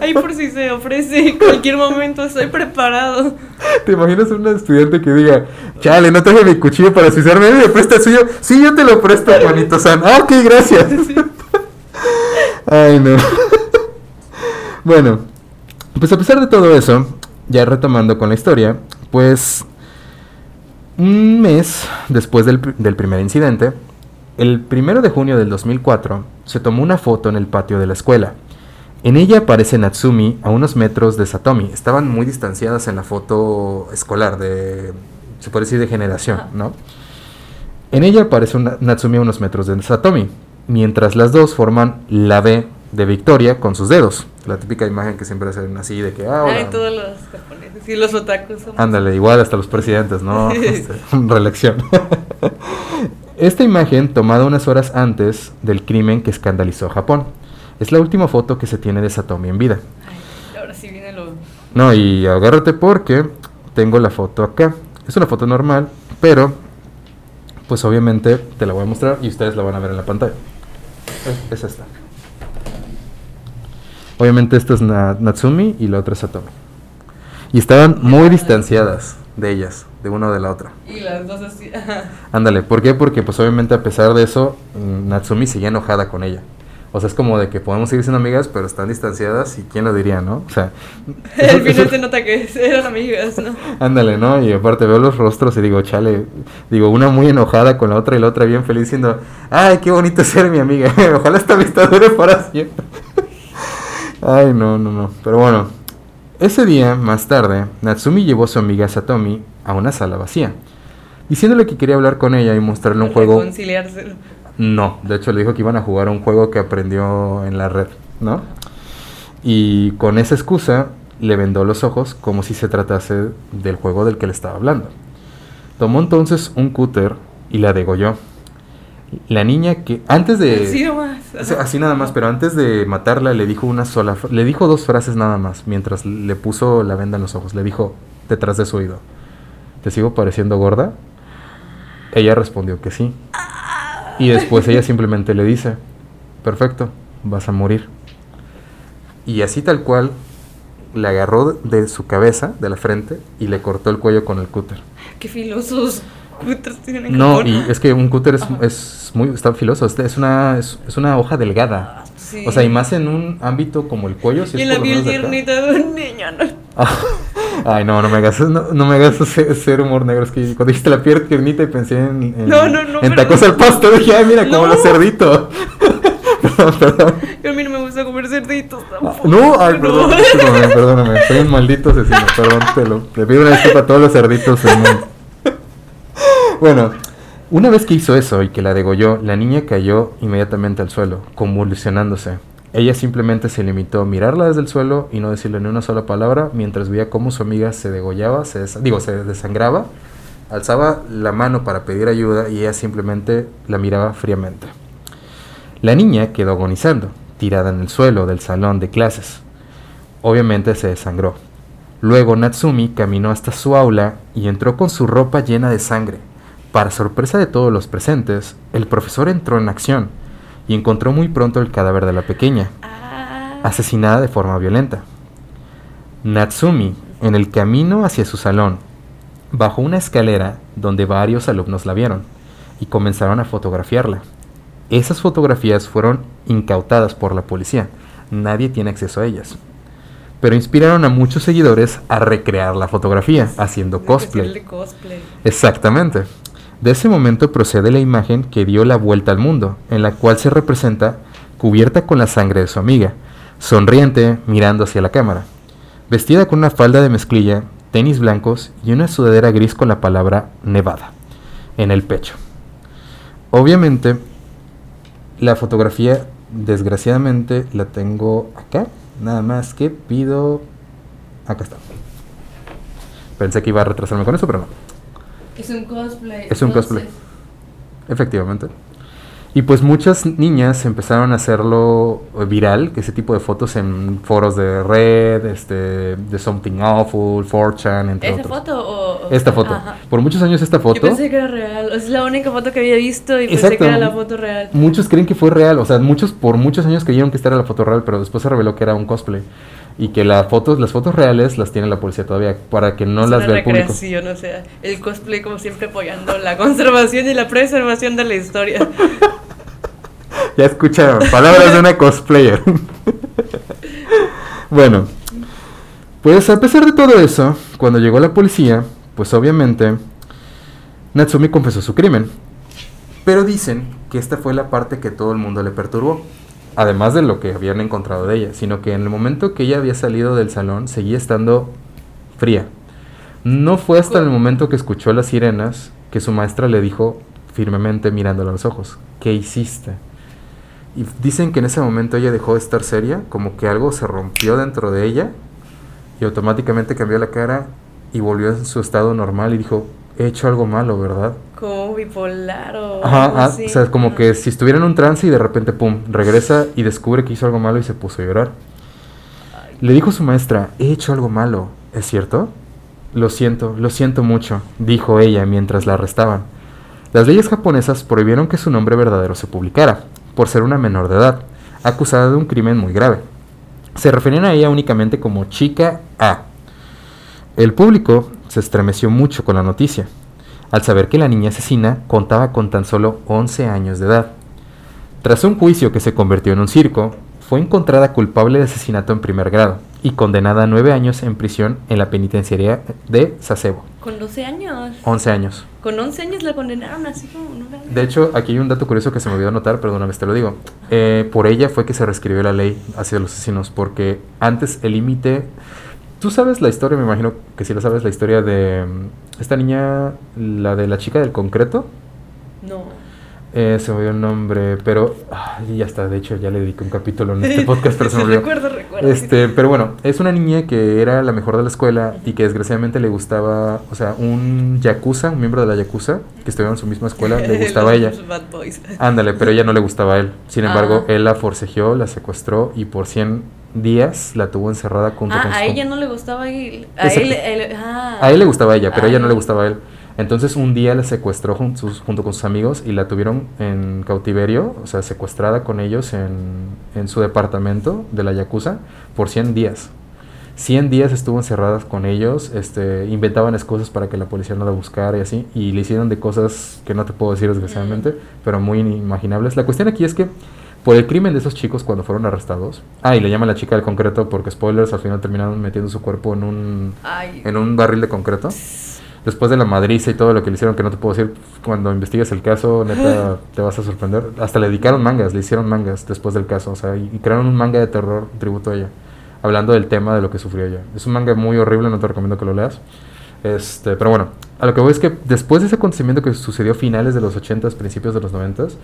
Ahí por si se ofrece en cualquier momento, estoy preparado. ¿Te imaginas un estudiante que diga, chale, no traje mi cuchillo para suicidarme? ¿Me presta el suyo? Sí, yo te lo presto, Juanito San. Ah, ok, gracias. Sí. Ay, no. bueno, pues a pesar de todo eso, ya retomando con la historia, pues un mes después del, del primer incidente, el primero de junio del 2004, se tomó una foto en el patio de la escuela. En ella aparece Natsumi a unos metros de Satomi. Estaban muy distanciadas en la foto escolar, de, se puede decir de generación. ¿no? En ella aparece una- Natsumi a unos metros de Satomi, mientras las dos forman la B de Victoria con sus dedos. La típica imagen que siempre hacen así de que, ah, Ay, hola. todos los japoneses y los otakus. somos- Ándale, igual hasta los presidentes, ¿no? Este, reelección. Esta imagen, tomada unas horas antes del crimen que escandalizó a Japón, es la última foto que se tiene de Satomi en vida. Ay, ahora sí viene lo. No, y agárrate porque tengo la foto acá. Es una foto normal, pero pues obviamente te la voy a mostrar y ustedes la van a ver en la pantalla. Es, es esta. Obviamente esta es Na- Natsumi y la otra es Satomi. Y estaban muy distanciadas de ellas, de una de la otra. Y las dos así. Ándale, ¿por qué? Porque pues obviamente a pesar de eso, Natsumi seguía enojada con ella. O sea, es como de que podemos seguir siendo amigas, pero están distanciadas y quién lo diría, ¿no? O sea, Al final se nota que eran amigas, ¿no? Ándale, ¿no? Y aparte veo los rostros y digo, chale, digo, una muy enojada con la otra y la otra bien feliz diciendo, ay, qué bonito ser mi amiga, ojalá esta amistad dure para siempre. ay, no, no, no, pero bueno, ese día, más tarde, Natsumi llevó a su amiga Satomi a una sala vacía, diciéndole que quería hablar con ella y mostrarle un juego... No, de hecho le dijo que iban a jugar un juego que aprendió en la red, ¿no? Y con esa excusa le vendó los ojos como si se tratase del juego del que le estaba hablando. Tomó entonces un cúter y la degolló. La niña que antes de Sí, nomás. así nada más, pero antes de matarla le dijo una sola, le dijo dos frases nada más mientras le puso la venda en los ojos. Le dijo detrás de su oído, ¿te sigo pareciendo gorda? Ella respondió que sí. Y después ella simplemente le dice, perfecto, vas a morir. Y así tal cual, le agarró de su cabeza, de la frente, y le cortó el cuello con el cúter. Qué filosos cutres tienen en No, y es que un cúter es, es muy, está filoso, es, una, es, es una hoja delgada. Sí. O sea, y más en un ámbito como el cuello. si Y es la piel tiernita de un niño, ¿no? Ay, no, no me hagas, no, no me hagas ser humor negro. Es que cuando dijiste la piel tiernita y pensé en, en, No, no, no, en tacos al pasto, dije, ay, mira, como los cerditos. perdón, perdón. Que a mí no me gusta comer cerditos Ah, tampoco. No, ay, perdón, perdóname, perdóname. Soy un maldito asesino, perdón, te lo, le pido una disculpa a todos los cerditos del mundo. Bueno, una vez que hizo eso y que la degolló, la niña cayó inmediatamente al suelo, convulsionándose. Ella simplemente se limitó a mirarla desde el suelo y no decirle ni una sola palabra mientras veía cómo su amiga se degollaba, digo, se desangraba Alzaba la mano para pedir ayuda y ella simplemente la miraba fríamente. La niña quedó agonizando, tirada en el suelo del salón de clases. Obviamente se desangró. Luego Natsumi caminó hasta su aula y entró con su ropa llena de sangre. Para sorpresa de todos los presentes, el profesor entró en acción y encontró muy pronto el cadáver de la pequeña, Ah, asesinada de forma violenta. Natsumi, en el camino hacia su salón, bajó una escalera donde varios alumnos la vieron y comenzaron a fotografiarla. Esas fotografías fueron incautadas por la policía. Nadie tiene acceso a ellas. Pero inspiraron a muchos seguidores a recrear la fotografía, haciendo cosplay. cosplay. Exactamente. De ese momento procede la imagen que dio la vuelta al mundo, en la cual se representa cubierta con la sangre de su amiga, sonriente, mirando hacia la cámara, vestida con una falda de mezclilla, tenis blancos y una sudadera gris con la palabra Nevada en el pecho. Obviamente, la fotografía, desgraciadamente, la tengo acá, nada más que pido... Acá está. Pensé que iba a retrasarme con eso, pero no. Es un cosplay. Es un cosplay. Efectivamente. Y pues muchas niñas empezaron a hacerlo viral, que ese tipo de fotos en foros de red, este, de Something Awful, 4chan, entre ¿Esa otros. foto o...? o- Esta foto. Ajá. Por muchos años esta Yo foto. pensé que era real. Es la única foto que había visto y pensé que era la foto real. Muchos creen que fue real, o sea, muchos por muchos años creyeron que esta era la foto real, pero después se reveló que era un cosplay. Y que la fotos, las fotos reales las tiene la policía todavía para que no es las una vea el público. o sea, el cosplay como siempre apoyando la conservación y la preservación de la historia. Ya escucharon, palabras de una cosplayer. bueno, pues a pesar de todo eso, cuando llegó la policía, pues obviamente Natsumi confesó su crimen. Pero dicen que esta fue la parte que todo el mundo le perturbó. Además de lo que habían encontrado de ella, sino que en el momento que ella había salido del salón seguía estando fría. No fue hasta el momento que escuchó las sirenas que su maestra le dijo firmemente mirándola a los ojos, ¿qué hiciste? Y dicen que en ese momento ella dejó de estar seria, como que algo se rompió dentro de ella y automáticamente cambió la cara y volvió a su estado normal y dijo, he hecho algo malo, ¿verdad? Como bipolar o. Ajá, algo ah, así. o sea, como que si estuviera en un trance y de repente, pum, regresa y descubre que hizo algo malo y se puso a llorar. Le dijo su maestra, he hecho algo malo, ¿es cierto? Lo siento, lo siento mucho, dijo ella mientras la arrestaban. Las leyes japonesas prohibieron que su nombre verdadero se publicara, por ser una menor de edad, acusada de un crimen muy grave. Se referían a ella únicamente como chica A. El público se estremeció mucho con la noticia, al saber que la niña asesina contaba con tan solo 11 años de edad. Tras un juicio que se convirtió en un circo, fue encontrada culpable de asesinato en primer grado y condenada a 9 años en prisión en la penitenciaría de Sasebo. Con 12 años. 11 años. Con 11 años la condenaron así como. De hecho, aquí hay un dato curioso que se me olvidó anotar, vez te lo digo. Eh, por ella fue que se reescribió la ley hacia los asesinos, porque antes el límite... Tú sabes la historia, me imagino que sí lo sabes, la historia de mm, esta niña, la de la chica del concreto. No. Eh, se me olvidó el nombre, pero ay, ya está, de hecho ya le dediqué un capítulo en este podcast, pero se me olvidó. recuerdo, recuerdo. Este, pero bueno, es una niña que era la mejor de la escuela y que desgraciadamente le gustaba, o sea, un yakuza, un miembro de la yakuza, que estudiaba en su misma escuela, le gustaba a ella. Los Bad Boys. Ándale, pero ella no le gustaba a él. Sin embargo, Ah. él la forcejeó, la secuestró y por 100 días la tuvo encerrada junto con Ah, a su... ella no le gustaba él. A él, él- ah. A él le gustaba a ella, pero a ella no le Ay. gustaba a él. Entonces un día la secuestró jun- sus- junto con sus amigos y la tuvieron en cautiverio, o sea, secuestrada con ellos en, en su departamento de la Yakuza por 100 días. 100 días estuvo encerrada con ellos, este, inventaban excusas para que la policía no la buscara y así, y le hicieron de cosas que no te puedo decir desgraciadamente, pero muy inimaginables. La cuestión aquí es que por el crimen de esos chicos cuando fueron arrestados, ah, y le llaman la chica del concreto porque spoilers, al final terminaron metiendo su cuerpo en un, Ay. en un barril de concreto. Después de la madriza y todo lo que le hicieron, que no te puedo decir, cuando investigues el caso, neta, te vas a sorprender. Hasta le dedicaron mangas, le hicieron mangas después del caso, o sea, y, y crearon un manga de terror tributo a ella, hablando del tema de lo que sufrió ella. Es un manga muy horrible, no te recomiendo que lo leas. Este, pero bueno, a lo que voy es que después de ese acontecimiento que sucedió a finales de los 80s, principios de los 90s,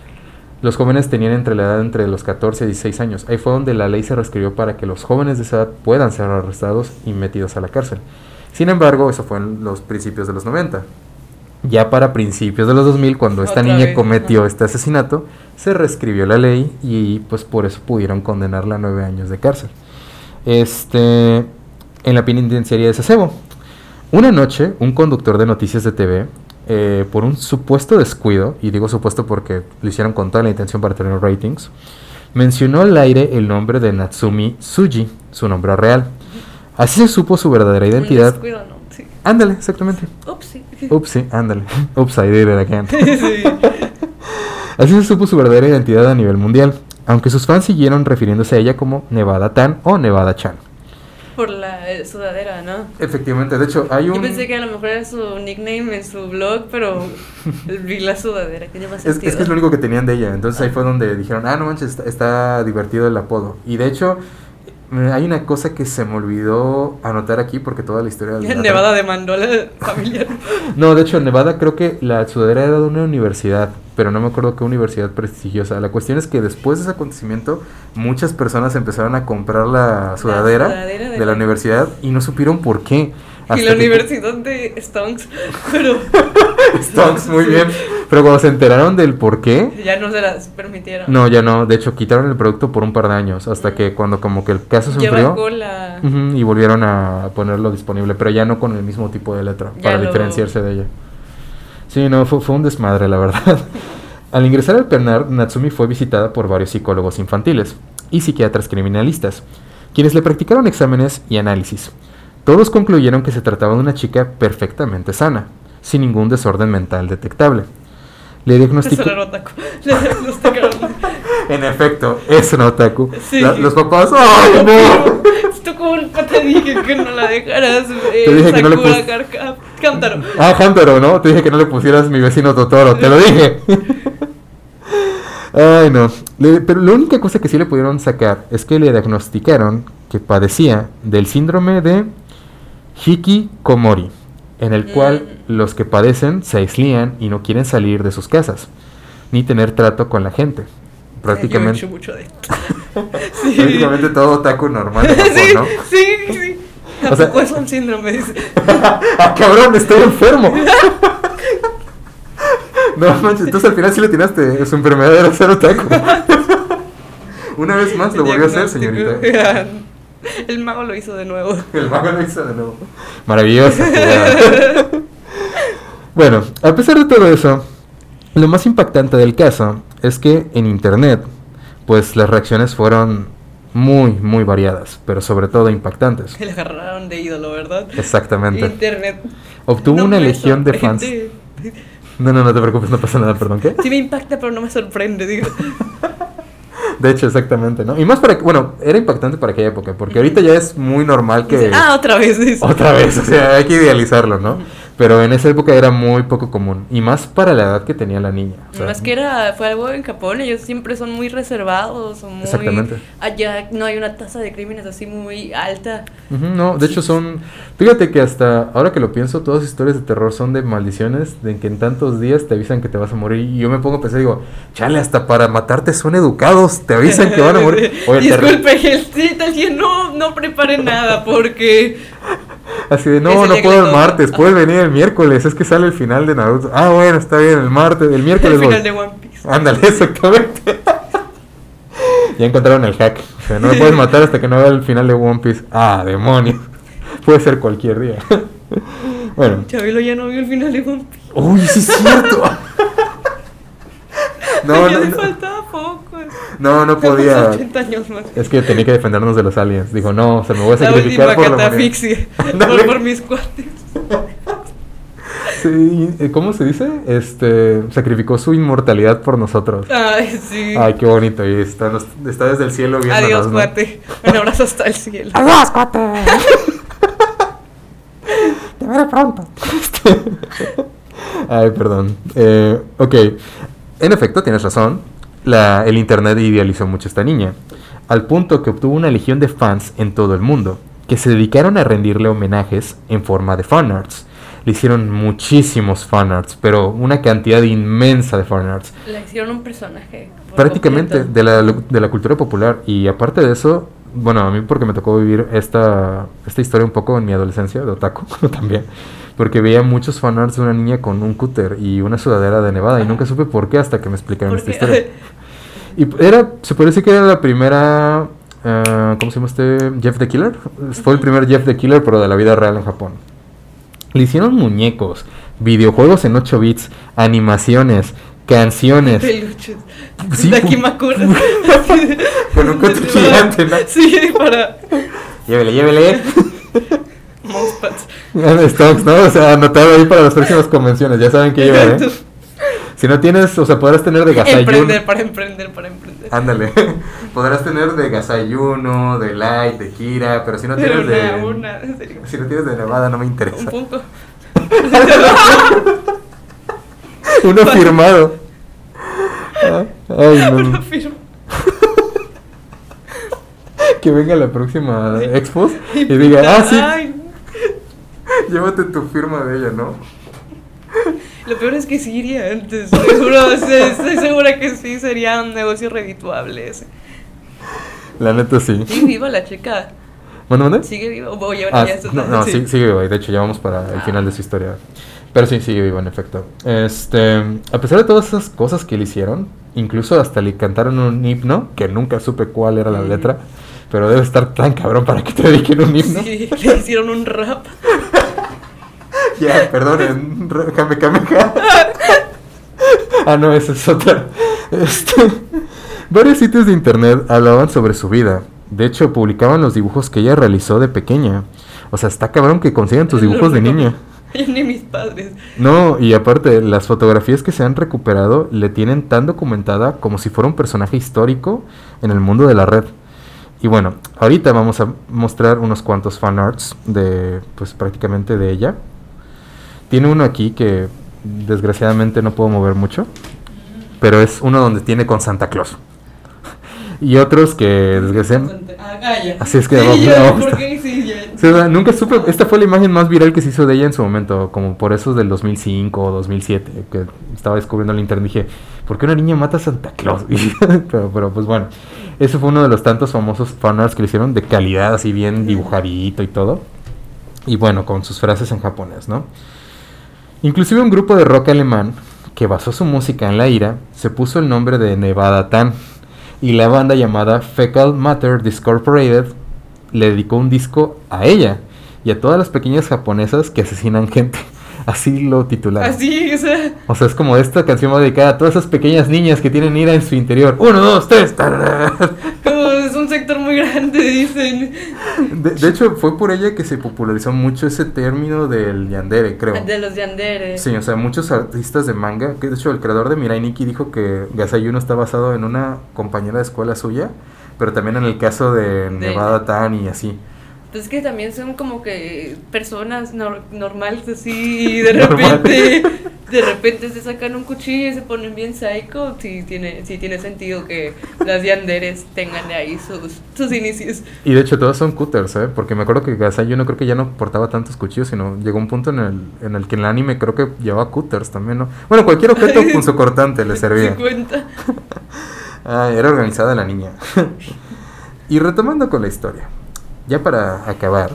los jóvenes tenían entre la edad entre los 14 y 16 años. Ahí fue donde la ley se reescribió para que los jóvenes de esa edad puedan ser arrestados y metidos a la cárcel. Sin embargo, eso fue en los principios de los 90. Ya para principios de los 2000, cuando esta Otra niña vez, cometió este asesinato, se reescribió la ley y pues por eso pudieron condenarla a nueve años de cárcel. Este, en la penitenciaría de Sasebo. Una noche, un conductor de noticias de TV, eh, por un supuesto descuido, y digo supuesto porque lo hicieron con toda la intención para tener ratings, mencionó al aire el nombre de Natsumi Tsuji, su nombre real. Así se supo su verdadera identidad. descuido, ¿no? Sí. Ándale, exactamente. Ups, sí. Ups, sí, ándale. Ups, I did it again. Sí. Así se supo su verdadera identidad a nivel mundial, aunque sus fans siguieron refiriéndose a ella como Nevada Tan o Nevada Chan. Por la eh, sudadera, ¿no? Efectivamente, de hecho hay un... Yo pensé que a lo mejor era su nickname en su blog, pero vi la sudadera, que lleva Es, es que es lo único que tenían de ella, entonces ahí fue donde dijeron, ah, no manches, está, está divertido el apodo. Y de hecho, hay una cosa que se me olvidó anotar aquí porque toda la historia... la- Nevada demandó a la familia. No, de hecho, en Nevada creo que la sudadera era de una universidad, pero no me acuerdo qué universidad prestigiosa. La cuestión es que después de ese acontecimiento, muchas personas empezaron a comprar la sudadera, sudadera de de, la la- universidad y no supieron por qué. Y la universidad de Stonks, pero Stonks, muy bien. Pero cuando se enteraron del por qué, ya no se las permitieron. no, ya no. De hecho, quitaron el producto por un par de años, hasta que cuando como que el caso se enfrió y volvieron a ponerlo disponible, pero ya no con el mismo tipo de letra, Ya para lo- diferenciarse de ella. Sí, no, fue, fue un desmadre, la verdad. Al ingresar al penal, Natsumi fue visitada por varios psicólogos infantiles y psiquiatras criminalistas, quienes le practicaron exámenes y análisis. Todos concluyeron que se trataba de una chica perfectamente sana, sin ningún desorden mental detectable. Le diagnosticaron. En efecto, es un otaku. Sí. La- los papás, ¡ay, no! Tu culpa, te dije que no la dejaras. Eh, Te dije que no le Sakura pus- Carca- Cántaro. Ah, Hantaro, ¿no? Te dije que no le pusieras mi vecino Totoro, te lo dije. Ay, no. Le- pero la única cosa que sí le pudieron sacar es que le diagnosticaron que padecía del síndrome de Hikikomori, en el cual Mm. los que padecen se aislían y no quieren salir de sus casas, ni tener trato con la gente. Prácticamente, Yo he mucho de prácticamente todo otaku normal de Japón, sí, ¿no? sí, sí. ¿A O sea- es un síndrome? ¡Ah, cabrón! Estoy enfermo. No manches, entonces al final sí le tiraste su enfermedad era ser otaku. Una vez más lo volvió a hacer, señorita. El mago lo hizo de nuevo. El mago lo hizo de nuevo. Maravilloso. bueno, a pesar de todo eso, lo más impactante del caso es que en internet, pues las reacciones fueron muy, muy variadas, pero sobre todo impactantes. Que le agarraron de ídolo, ¿verdad? Exactamente. Internet. Obtuvo No una legión de fans. No, no, no te preocupes, no pasa nada, perdón, ¿qué? Sí me impacta, pero no me sorprende, digo. De hecho, exactamente, ¿no? Y más para que, bueno, era impactante para aquella época, porque ahorita ya es muy normal que... Ah, otra vez. dice. Otra vez, o sea, hay que idealizarlo, ¿no? Pero en esa época era muy poco común, y más para la edad que tenía la niña. o sea, Más que era, fue algo en Japón, ellos siempre son muy reservados, o muy... Exactamente. Allá no hay una tasa de crímenes así muy alta. ujú, no, de hecho son... Fíjate que hasta ahora que lo pienso, todas las historias de terror son de maldiciones, de que en tantos días te avisan que te vas a morir, y yo me pongo a pensar, digo, chale, hasta para matarte son educados, te avisan que van a morir. Oye, Disculpe, el sí, no, no prepare nada porque... Así de, no, no puedo el martes, puedes venir el miércoles, es que sale el final de Naruto. Ah, bueno, está bien, el martes, el miércoles. El voy. final de One Piece. Ándale, exactamente. ya encontraron el hack. O sea, no me puedes matar hasta que no vea el final de One Piece. Ah, demonios. Puede ser cualquier día. bueno. Chabelo ya no vio el final de One Piece. Uy, sí es cierto. no, no, no, no, no podía. 80 años más. Es que tenía que defendernos de los aliens. Dijo, no, o sea, me voy a La sacrificar última por la humanidad. por, por mis cuates. Sí, eh, ¿cómo se dice? Este, sacrificó su inmortalidad por nosotros. Ay, sí. Ay, qué bonito. Y está, nos- está desde el cielo viendo. Adiós, cuate. Un abrazo hasta el cielo. Adiós, cuate. Te veré pronto. Ay, perdón. Eh, ok. En efecto, tienes razón. La, el internet idealizó mucho a esta niña. Al punto que obtuvo una legión de fans en todo el mundo. Que se dedicaron a rendirle homenajes en forma de fanarts. Le hicieron muchísimos fanarts, pero una cantidad inmensa de fanarts. Le hicieron un personaje. Prácticamente de la, de la cultura popular. Y aparte de eso, bueno, a mí porque me tocó vivir esta, esta historia un poco en mi adolescencia de otaku también, porque veía muchos fanarts de una niña con un cúter y una sudadera de nevada y nunca supe por qué hasta que me explicaron esta Porque historia. Y era, se parece que era la primera, eh, ¿cómo se llama este? Jeff the Killer. Fue el primer Jeff the Killer, pero de la vida real en Japón. Le hicieron muñecos, videojuegos en 8 bits, animaciones, canciones. peluches. Sí, de pu- Akimakura. Con un coche gigante, ¿no? Sí, para Llévele, llévele. mousepads. Stocks, ¿no? O sea, anotado ahí para las próximas convenciones. Ya saben que llevar, ¿eh? Si no tienes, o sea, podrás tener de Gasayun. Emprender, para emprender, para emprender. Ándale. Podrás tener de Gasayuno, de Light, de Kira, pero si no Pero tienes de. una, una, en serio. Si no tienes de Nevada, no me Un interesa. punto. Uno firmado. Ah, Ay, no. Que venga la próxima Expo y diga, ah, sí, Ay, llévate tu firma de ella, ¿no? Lo peor es que sí iría antes. Seguro, estoy segura que sí sería un negocio redituable ese. La neta sí. Sí, viva la chica. ¿Bueno, mande? Sigue viva. Ah, ya está- no, no, sí. sigue viva. De hecho, ya vamos para el Ah. final de su historia. Pero sí, sigue viva, en efecto. Este, a pesar de todas esas cosas que le hicieron, incluso hasta le cantaron un himno, que nunca supe cuál era la letra, pero debe estar tan cabrón para que te dediquen un himno. Sí, le hicieron un rap. Ya, perdonen, re- Kame Kameha. ah, no, esa es otra. Este, varios sitios de internet hablaban sobre su vida. De hecho, publicaban los dibujos que ella realizó de pequeña. O sea, está cabrón que consigan tus dibujos de niña. Ni mis padres. No, y aparte, las fotografías que se han recuperado le tienen tan documentada como si fuera un personaje histórico en el mundo de la red. Y bueno, ahorita vamos a mostrar unos cuantos fanarts de, pues prácticamente de ella. Tiene uno aquí que desgraciadamente no puedo mover mucho, pero es uno donde tiene con Santa Claus. Y otros que desgraciadamente... Ah. Así es que Sí, vamos-. ¿por qué? Sí, nunca supe, esta fue la imagen más viral que se hizo de ella en su momento, como por esos del 2005 o 2007, que estaba descubriendo el internet y dije, ¿por qué una niña mata a Santa Claus? pero, pero pues bueno, ese fue uno de los tantos famosos fanarts que le hicieron de calidad, así bien dibujadito y todo. Y bueno, con sus frases en japonés, ¿no? Inclusive un grupo de rock alemán que basó su música en la ira se puso el nombre de Nevada Tan y la banda llamada Fecal Matter Discorporated le dedicó un disco a ella y a todas las pequeñas japonesas que asesinan gente. Así lo titularon. Así, o sea. O sea, es como esta canción va dedicada a todas esas pequeñas niñas que tienen ira en su interior. Uno, dos, tres. Como es un sector muy grande, dicen. De, de hecho, fue por ella que se popularizó mucho ese término del yandere, creo. De los yanderes. Sí, o sea, muchos artistas de manga, que de hecho el creador de Mirai Nikki dijo que Gasayuno está basado en una compañera de escuela suya, pero también en el caso de Nevada Tan y así. Pues es que también son como que personas nor- normales así y de repente de repente se sacan un cuchillo y se ponen bien psycho sí tiene sí tiene sentido que las yanderes tengan ahí sus sus inicios Y de hecho todos son cutters, ¿eh? Porque me acuerdo que Gasayuno creo que ya no portaba tantos cuchillos, sino llegó un punto en el, en el que en el anime creo que llevaba cutters también, ¿no? Bueno, cualquier objeto con su cortante le servía. se cuenta Ah, era organizada la niña. y retomando con la historia, ya para acabar,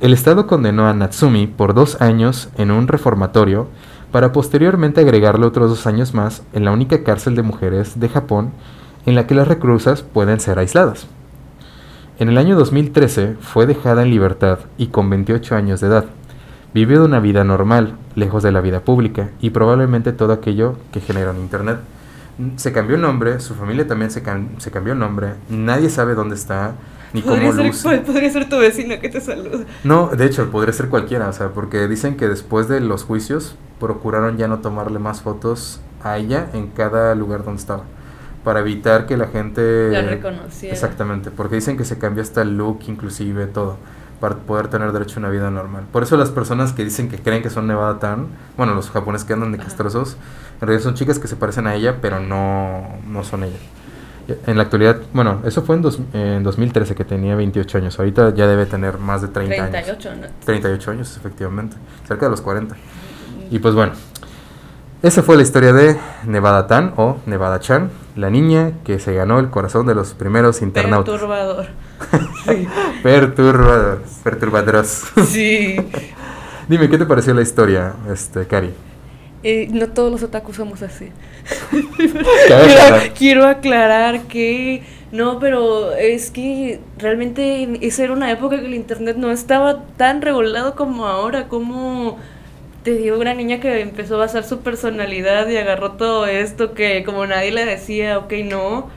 el Estado condenó a Natsumi por dos años en un reformatorio para posteriormente agregarle otros dos años más en la única cárcel de mujeres de Japón en la que las reclusas pueden ser aisladas. En el año 2013 fue dejada en libertad y con 28 años de edad. Vivió una vida normal, lejos de la vida pública y probablemente todo aquello que genera en Internet. Se cambió el nombre, su familia también se, cam- se cambió el nombre, nadie sabe dónde está, ni cómo podría ser, podría ser tu vecino que te saluda. No, de hecho, podría ser cualquiera, o sea, porque dicen que después de los juicios procuraron ya no tomarle más fotos a ella en cada lugar donde estaba, para evitar que la gente... la reconociera. Exactamente, porque dicen que se cambió hasta el look, inclusive todo, para poder tener derecho a una vida normal. Por eso las personas que dicen que creen que son Nevada Tan, bueno, los japoneses que andan de castrosos, en realidad son chicas que se parecen a ella, pero no, no son ella. En la actualidad, bueno, eso fue en, dos- en 2013 que tenía 28 años, ahorita ya debe tener más de 30 años. 38 ¿no? 38 años, efectivamente, cerca de los 40. Y pues bueno, Esa fue la historia de Nevada Tan o Nevada Chan, la niña que se ganó el corazón de los primeros internautas. Perturbador. Sí. Perturbador, sí. Dime, ¿qué te pareció la historia, este, Cari? Eh, no todos los otakus somos así. Quiero, aclarar. quiero aclarar que no, pero es que realmente esa era una época que el internet no estaba tan regulado como ahora, como te digo, una niña que empezó a basar su personalidad y agarró todo esto que como nadie le decía, ok, no,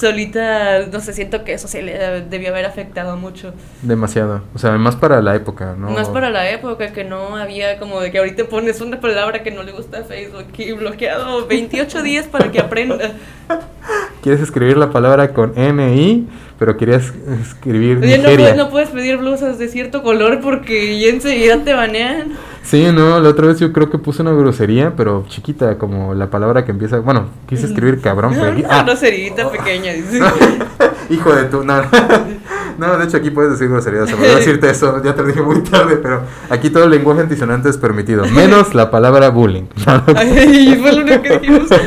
solita, no sé, siento que eso se le debió haber afectado mucho. Demasiado. O sea, más para la época, ¿no? Más para la época que no había como de que ahorita pones una palabra que no le gusta a Facebook y bloqueado 28 días para que aprenda. Quieres escribir la palabra con N-I, pero querías escribir Oye, no puedes, no puedes pedir blusas de cierto color porque ya enseguida te banean. Sí, no, la otra vez yo creo que puse una grosería, pero chiquita, como la palabra que empieza. Bueno, quise escribir cabrón. pero aquí- Una ah, groserita pequeña, dice. hijo de tu. No, no, de hecho aquí puedes decir groserías. Se me olvidó decirte eso, ya te lo dije muy tarde, pero aquí todo el lenguaje antisonante es permitido, menos la palabra bullying. Ay, fue lo único que dijimos.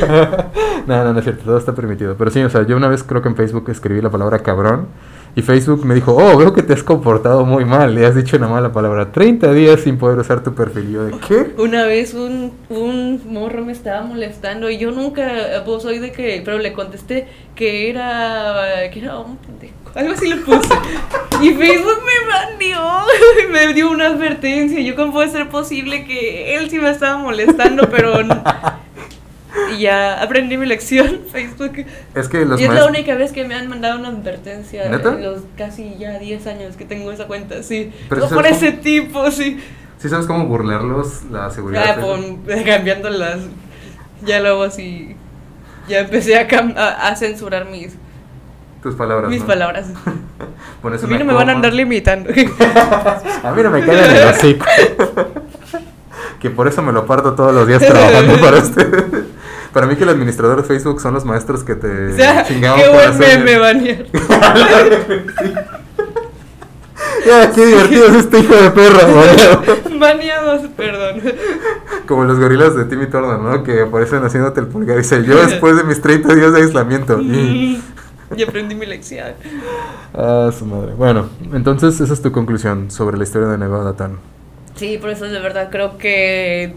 No, no, no es cierto, todo está permitido. Pero sí, o sea, yo una vez creo que en Facebook escribí la palabra cabrón y Facebook me dijo, oh, veo que te has comportado muy mal, le has dicho una mala palabra. 30 días sin poder usar tu perfil. Yo de qué? Una vez un, un morro me estaba molestando y yo nunca, pues soy de que, pero le contesté que era, que era un pendejo, algo así le puse. Y Facebook me bandió, me dio una advertencia. Yo, ¿cómo puede ser posible que él sí me estaba molestando, pero... Y ya aprendí mi lección, Facebook. Es que los y es la única vez que me han mandado una advertencia ¿Neta? en los casi ya 10 años que tengo esa cuenta, sí. Pero No por es ese tipo, sí. ¿Sí sabes cómo burlarlos la seguridad? Facebook? pon- cambiando las. Ya luego así. Ya empecé a, a, a censurar mis, Tus palabras. mis ¿no? palabras. Pones A mí no me van a coma. andar limitando. A mí no me cae en el hocico. que por eso me lo parto todos los días trabajando para usted. Para mí que el administrador de Facebook son los maestros que te o sea, chingaban qué buen meme, banear. Ya, qué divertido es este hijo de perra, baneado. Baneados, perdón. Como los gorilas de Timmy Turner, ¿no? Que aparecen haciéndote el pulgar y dice, yo después de mis 30 días de aislamiento. Y... Y aprendí mi lección. Ah, su madre. Bueno, entonces esa es tu conclusión sobre la historia de Nevada Tan. Sí, por eso de verdad creo que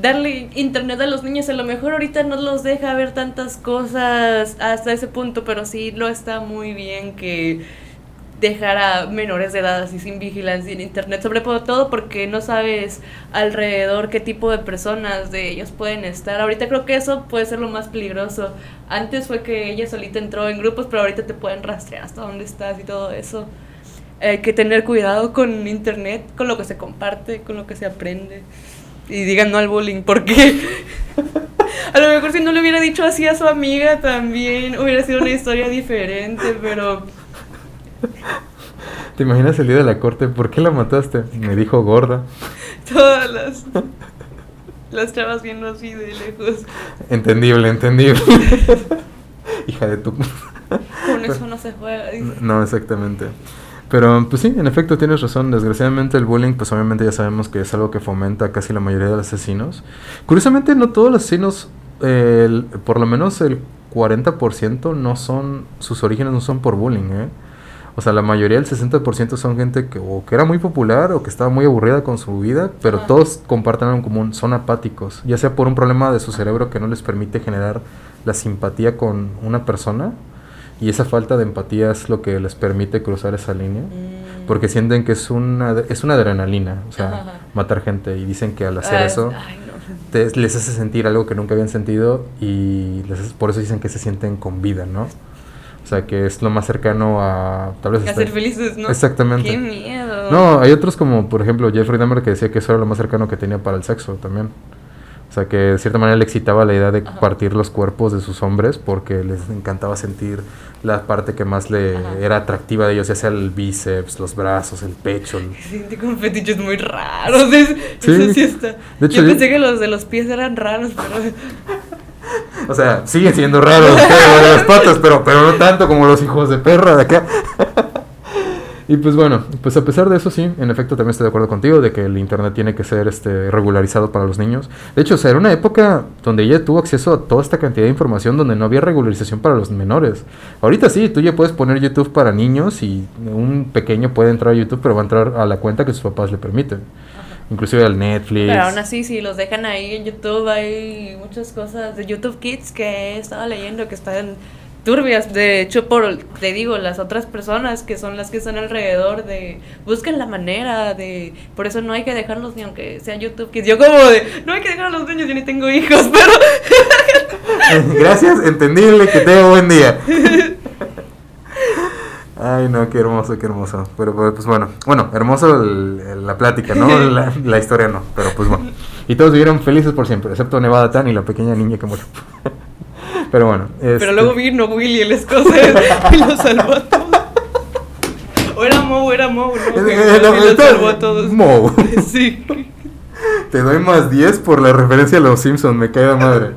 darle internet a los niños a lo mejor ahorita no los deja ver tantas cosas hasta ese punto, pero sí lo está muy bien que dejar a menores de edad así sin vigilancia en internet, sobre todo porque no sabes alrededor qué tipo de personas de ellos pueden estar. Ahorita creo que eso puede ser lo más peligroso. Antes fue que ella solita entró en grupos, pero ahorita te pueden rastrear hasta dónde estás y todo eso. Hay que tener cuidado con internet, con lo que se comparte, con lo que se aprende. Y digan no al bullying, porque a lo mejor si no le hubiera dicho así a su amiga también hubiera sido una historia diferente, pero ¿Te imaginas el día de la corte? ¿Por qué la mataste? Me dijo gorda. todas las, las chavas viendo así de lejos. Entendible, entendible. Hija de tu... Con eso no se juega. dice. No, exactamente. Pero, pues sí, en efecto tienes razón. Desgraciadamente el bullying, pues obviamente ya sabemos que es algo que fomenta casi la mayoría de los asesinos. Curiosamente, no todos los asesinos, eh, el- por lo menos el 40% no son, sus orígenes no son por bullying, ¿eh? O sea, la mayoría, el 60% son gente que o que era muy popular o que estaba muy aburrida con su vida, pero todos comparten algo en común, son apáticos, ya sea por un problema de su cerebro que no les permite generar la simpatía con una persona, y esa falta de empatía es lo que les permite cruzar esa línea, Mm. porque sienten que es una, es una adrenalina, o sea, Ajá, ajá. matar gente, y dicen que al hacer eso ay, no. te- les hace sentir algo que nunca habían sentido y les por eso dicen que se sienten con vida, ¿no? O sea, que es lo más cercano a tal vez A ser felices, ¿no? Exactamente. Qué miedo. No, hay otros como, por ejemplo, Jeffrey Dahmer que decía que eso era lo más cercano que tenía para el sexo también. O sea, que de cierta manera le excitaba la idea de Ajá. partir los cuerpos de sus hombres porque les encantaba sentir la parte que más le Ajá. era atractiva de ellos, ya sea el bíceps, los brazos, el pecho. el- siente con fetiches muy raros. Es, Sí. Eso sí está. De hecho, yo yo- pensé que los de los pies eran raros, pero. O sea, siguen siendo raros de las patas, pero, pero no tanto como los hijos de perra de acá. Y pues bueno, pues a pesar de eso sí, en efecto también estoy de acuerdo contigo de que el internet tiene que ser este regularizado para los niños. De hecho, o sea, era una época donde ella tuvo acceso a toda esta cantidad de información donde no había regularización para los menores. Ahorita sí, tú ya puedes poner YouTube para niños y un pequeño puede entrar a YouTube, pero va a entrar a la cuenta que sus papás le permiten. Inclusive al Netflix. Pero aún así, si los dejan ahí en YouTube, hay muchas cosas de YouTube Kids que he estado leyendo que están turbias. De hecho, por, te digo, las otras personas que son las que están alrededor de... Buscan la manera de... Por eso no hay que dejarlos ni aunque sea YouTube Kids. Yo como de... No hay que dejar a los niños, yo ni tengo hijos, pero... Gracias, entendible, que tenga buen día. Ay, no, qué hermoso, qué hermoso. Pero pues bueno, bueno, hermoso la plática, ¿no? La, la, historia no, pero pues bueno. Y todos vivieron felices por siempre, excepto Nevada Tan y la pequeña niña que murió. Pero bueno. Este... Pero luego vino Willy el escocés y lo salvó a todos. O era Mo, o era Mo, ¿no? Eh, no, lo salvó a todos. Mo. Sí. Te doy más 10 por la referencia a los Simpsons, me cae de madre.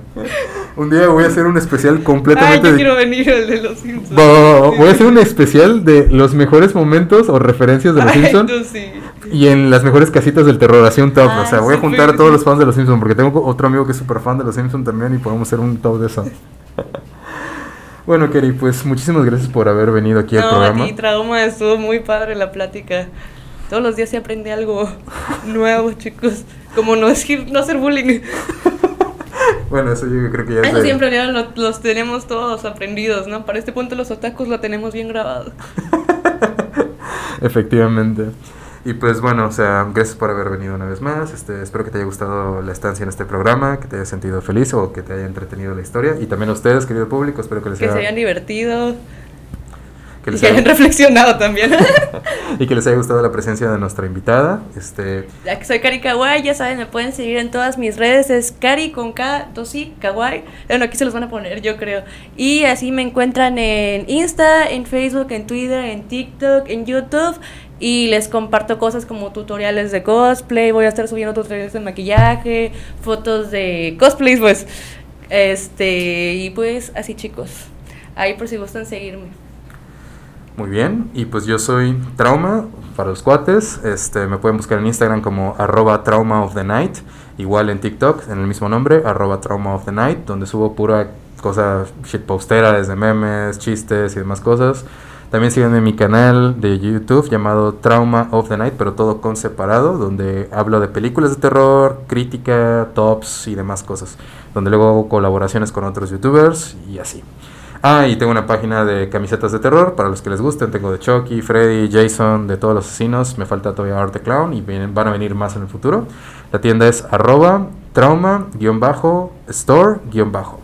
Un día voy a hacer un especial completamente. Ay, yo quiero venir el de los Simpsons. voy a hacer un especial de los mejores momentos o referencias de los Simpsons. Sí. Y en las mejores casitas del terror, así un top. O sea, voy a juntar a todos los fans de los Simpsons, porque tengo otro amigo que es súper fan de los Simpsons también y podemos hacer un top de eso. bueno, Kerry, pues muchísimas gracias por haber venido aquí al No, programa. a ti, trauma, estuvo muy padre la plática. Todos los días se aprende algo nuevo, chicos. Como no, decir, no hacer bullying. Bueno, eso yo creo que ya es Eso de- siempre ya lo- los tenemos todos aprendidos, ¿no? Para este punto los otakus lo tenemos bien grabado. Efectivamente. Y pues bueno, o sea, gracias por haber venido una vez más. Este, espero que te haya gustado la estancia en este programa, que te hayas sentido feliz o que te haya entretenido la historia. Y también a ustedes, querido público, espero que les Que haya, se hayan divertido que y les que hayan haya- reflexionado también. y que les haya gustado la presencia de nuestra invitada. Este, ya que soy Cari Kawaii, ya saben, me pueden seguir en todas mis redes. Es Cari con K, 2 i Kawaii. Bueno, aquí se los van a poner, yo creo. Y así me encuentran en Insta, en Facebook, en Twitter, en TikTok, en YouTube. Y les comparto cosas como tutoriales de cosplay. Voy a estar subiendo tutoriales de maquillaje, fotos de cosplays, pues. Este, y pues así, chicos. Ahí por si gustan seguirme. Muy bien, y pues yo soy Trauma para los cuates. Este, me pueden buscar en Instagram como arroba trauma of the night. Igual en TikTok, en el mismo nombre, arroba trauma of the night, donde subo pura cosa shitpostera, desde memes, chistes y demás cosas. También síganme en mi canal de YouTube llamado Trauma of the Night, pero todo con separado, donde hablo de películas de terror, crítica, tops y demás cosas. Donde luego hago colaboraciones con otros youtubers y así. Ah, y tengo una página de camisetas de terror para los que les gusten. Tengo de Chucky, Freddy, Jason, de todos los asesinos. Me falta todavía Art the Clown y vienen- van a venir más en el futuro. La tienda es arroba trauma-store-bajo.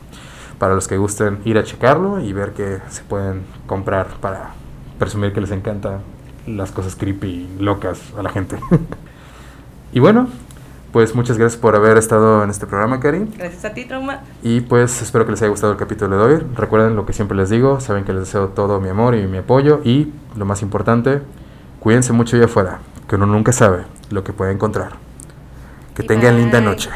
Para los que gusten ir a checarlo y ver qué se pueden comprar para presumir que les encantan las cosas creepy y locas a la gente. y bueno, pues muchas gracias por haber estado en este programa, Cari. Gracias a ti, Trauma. Y pues espero que les haya gustado el capítulo de hoy. Recuerden lo que siempre les digo, saben que les deseo todo mi amor y mi apoyo y lo más importante, cuídense mucho allá afuera, que uno nunca sabe lo que puede encontrar. Que Y tengan linda noche.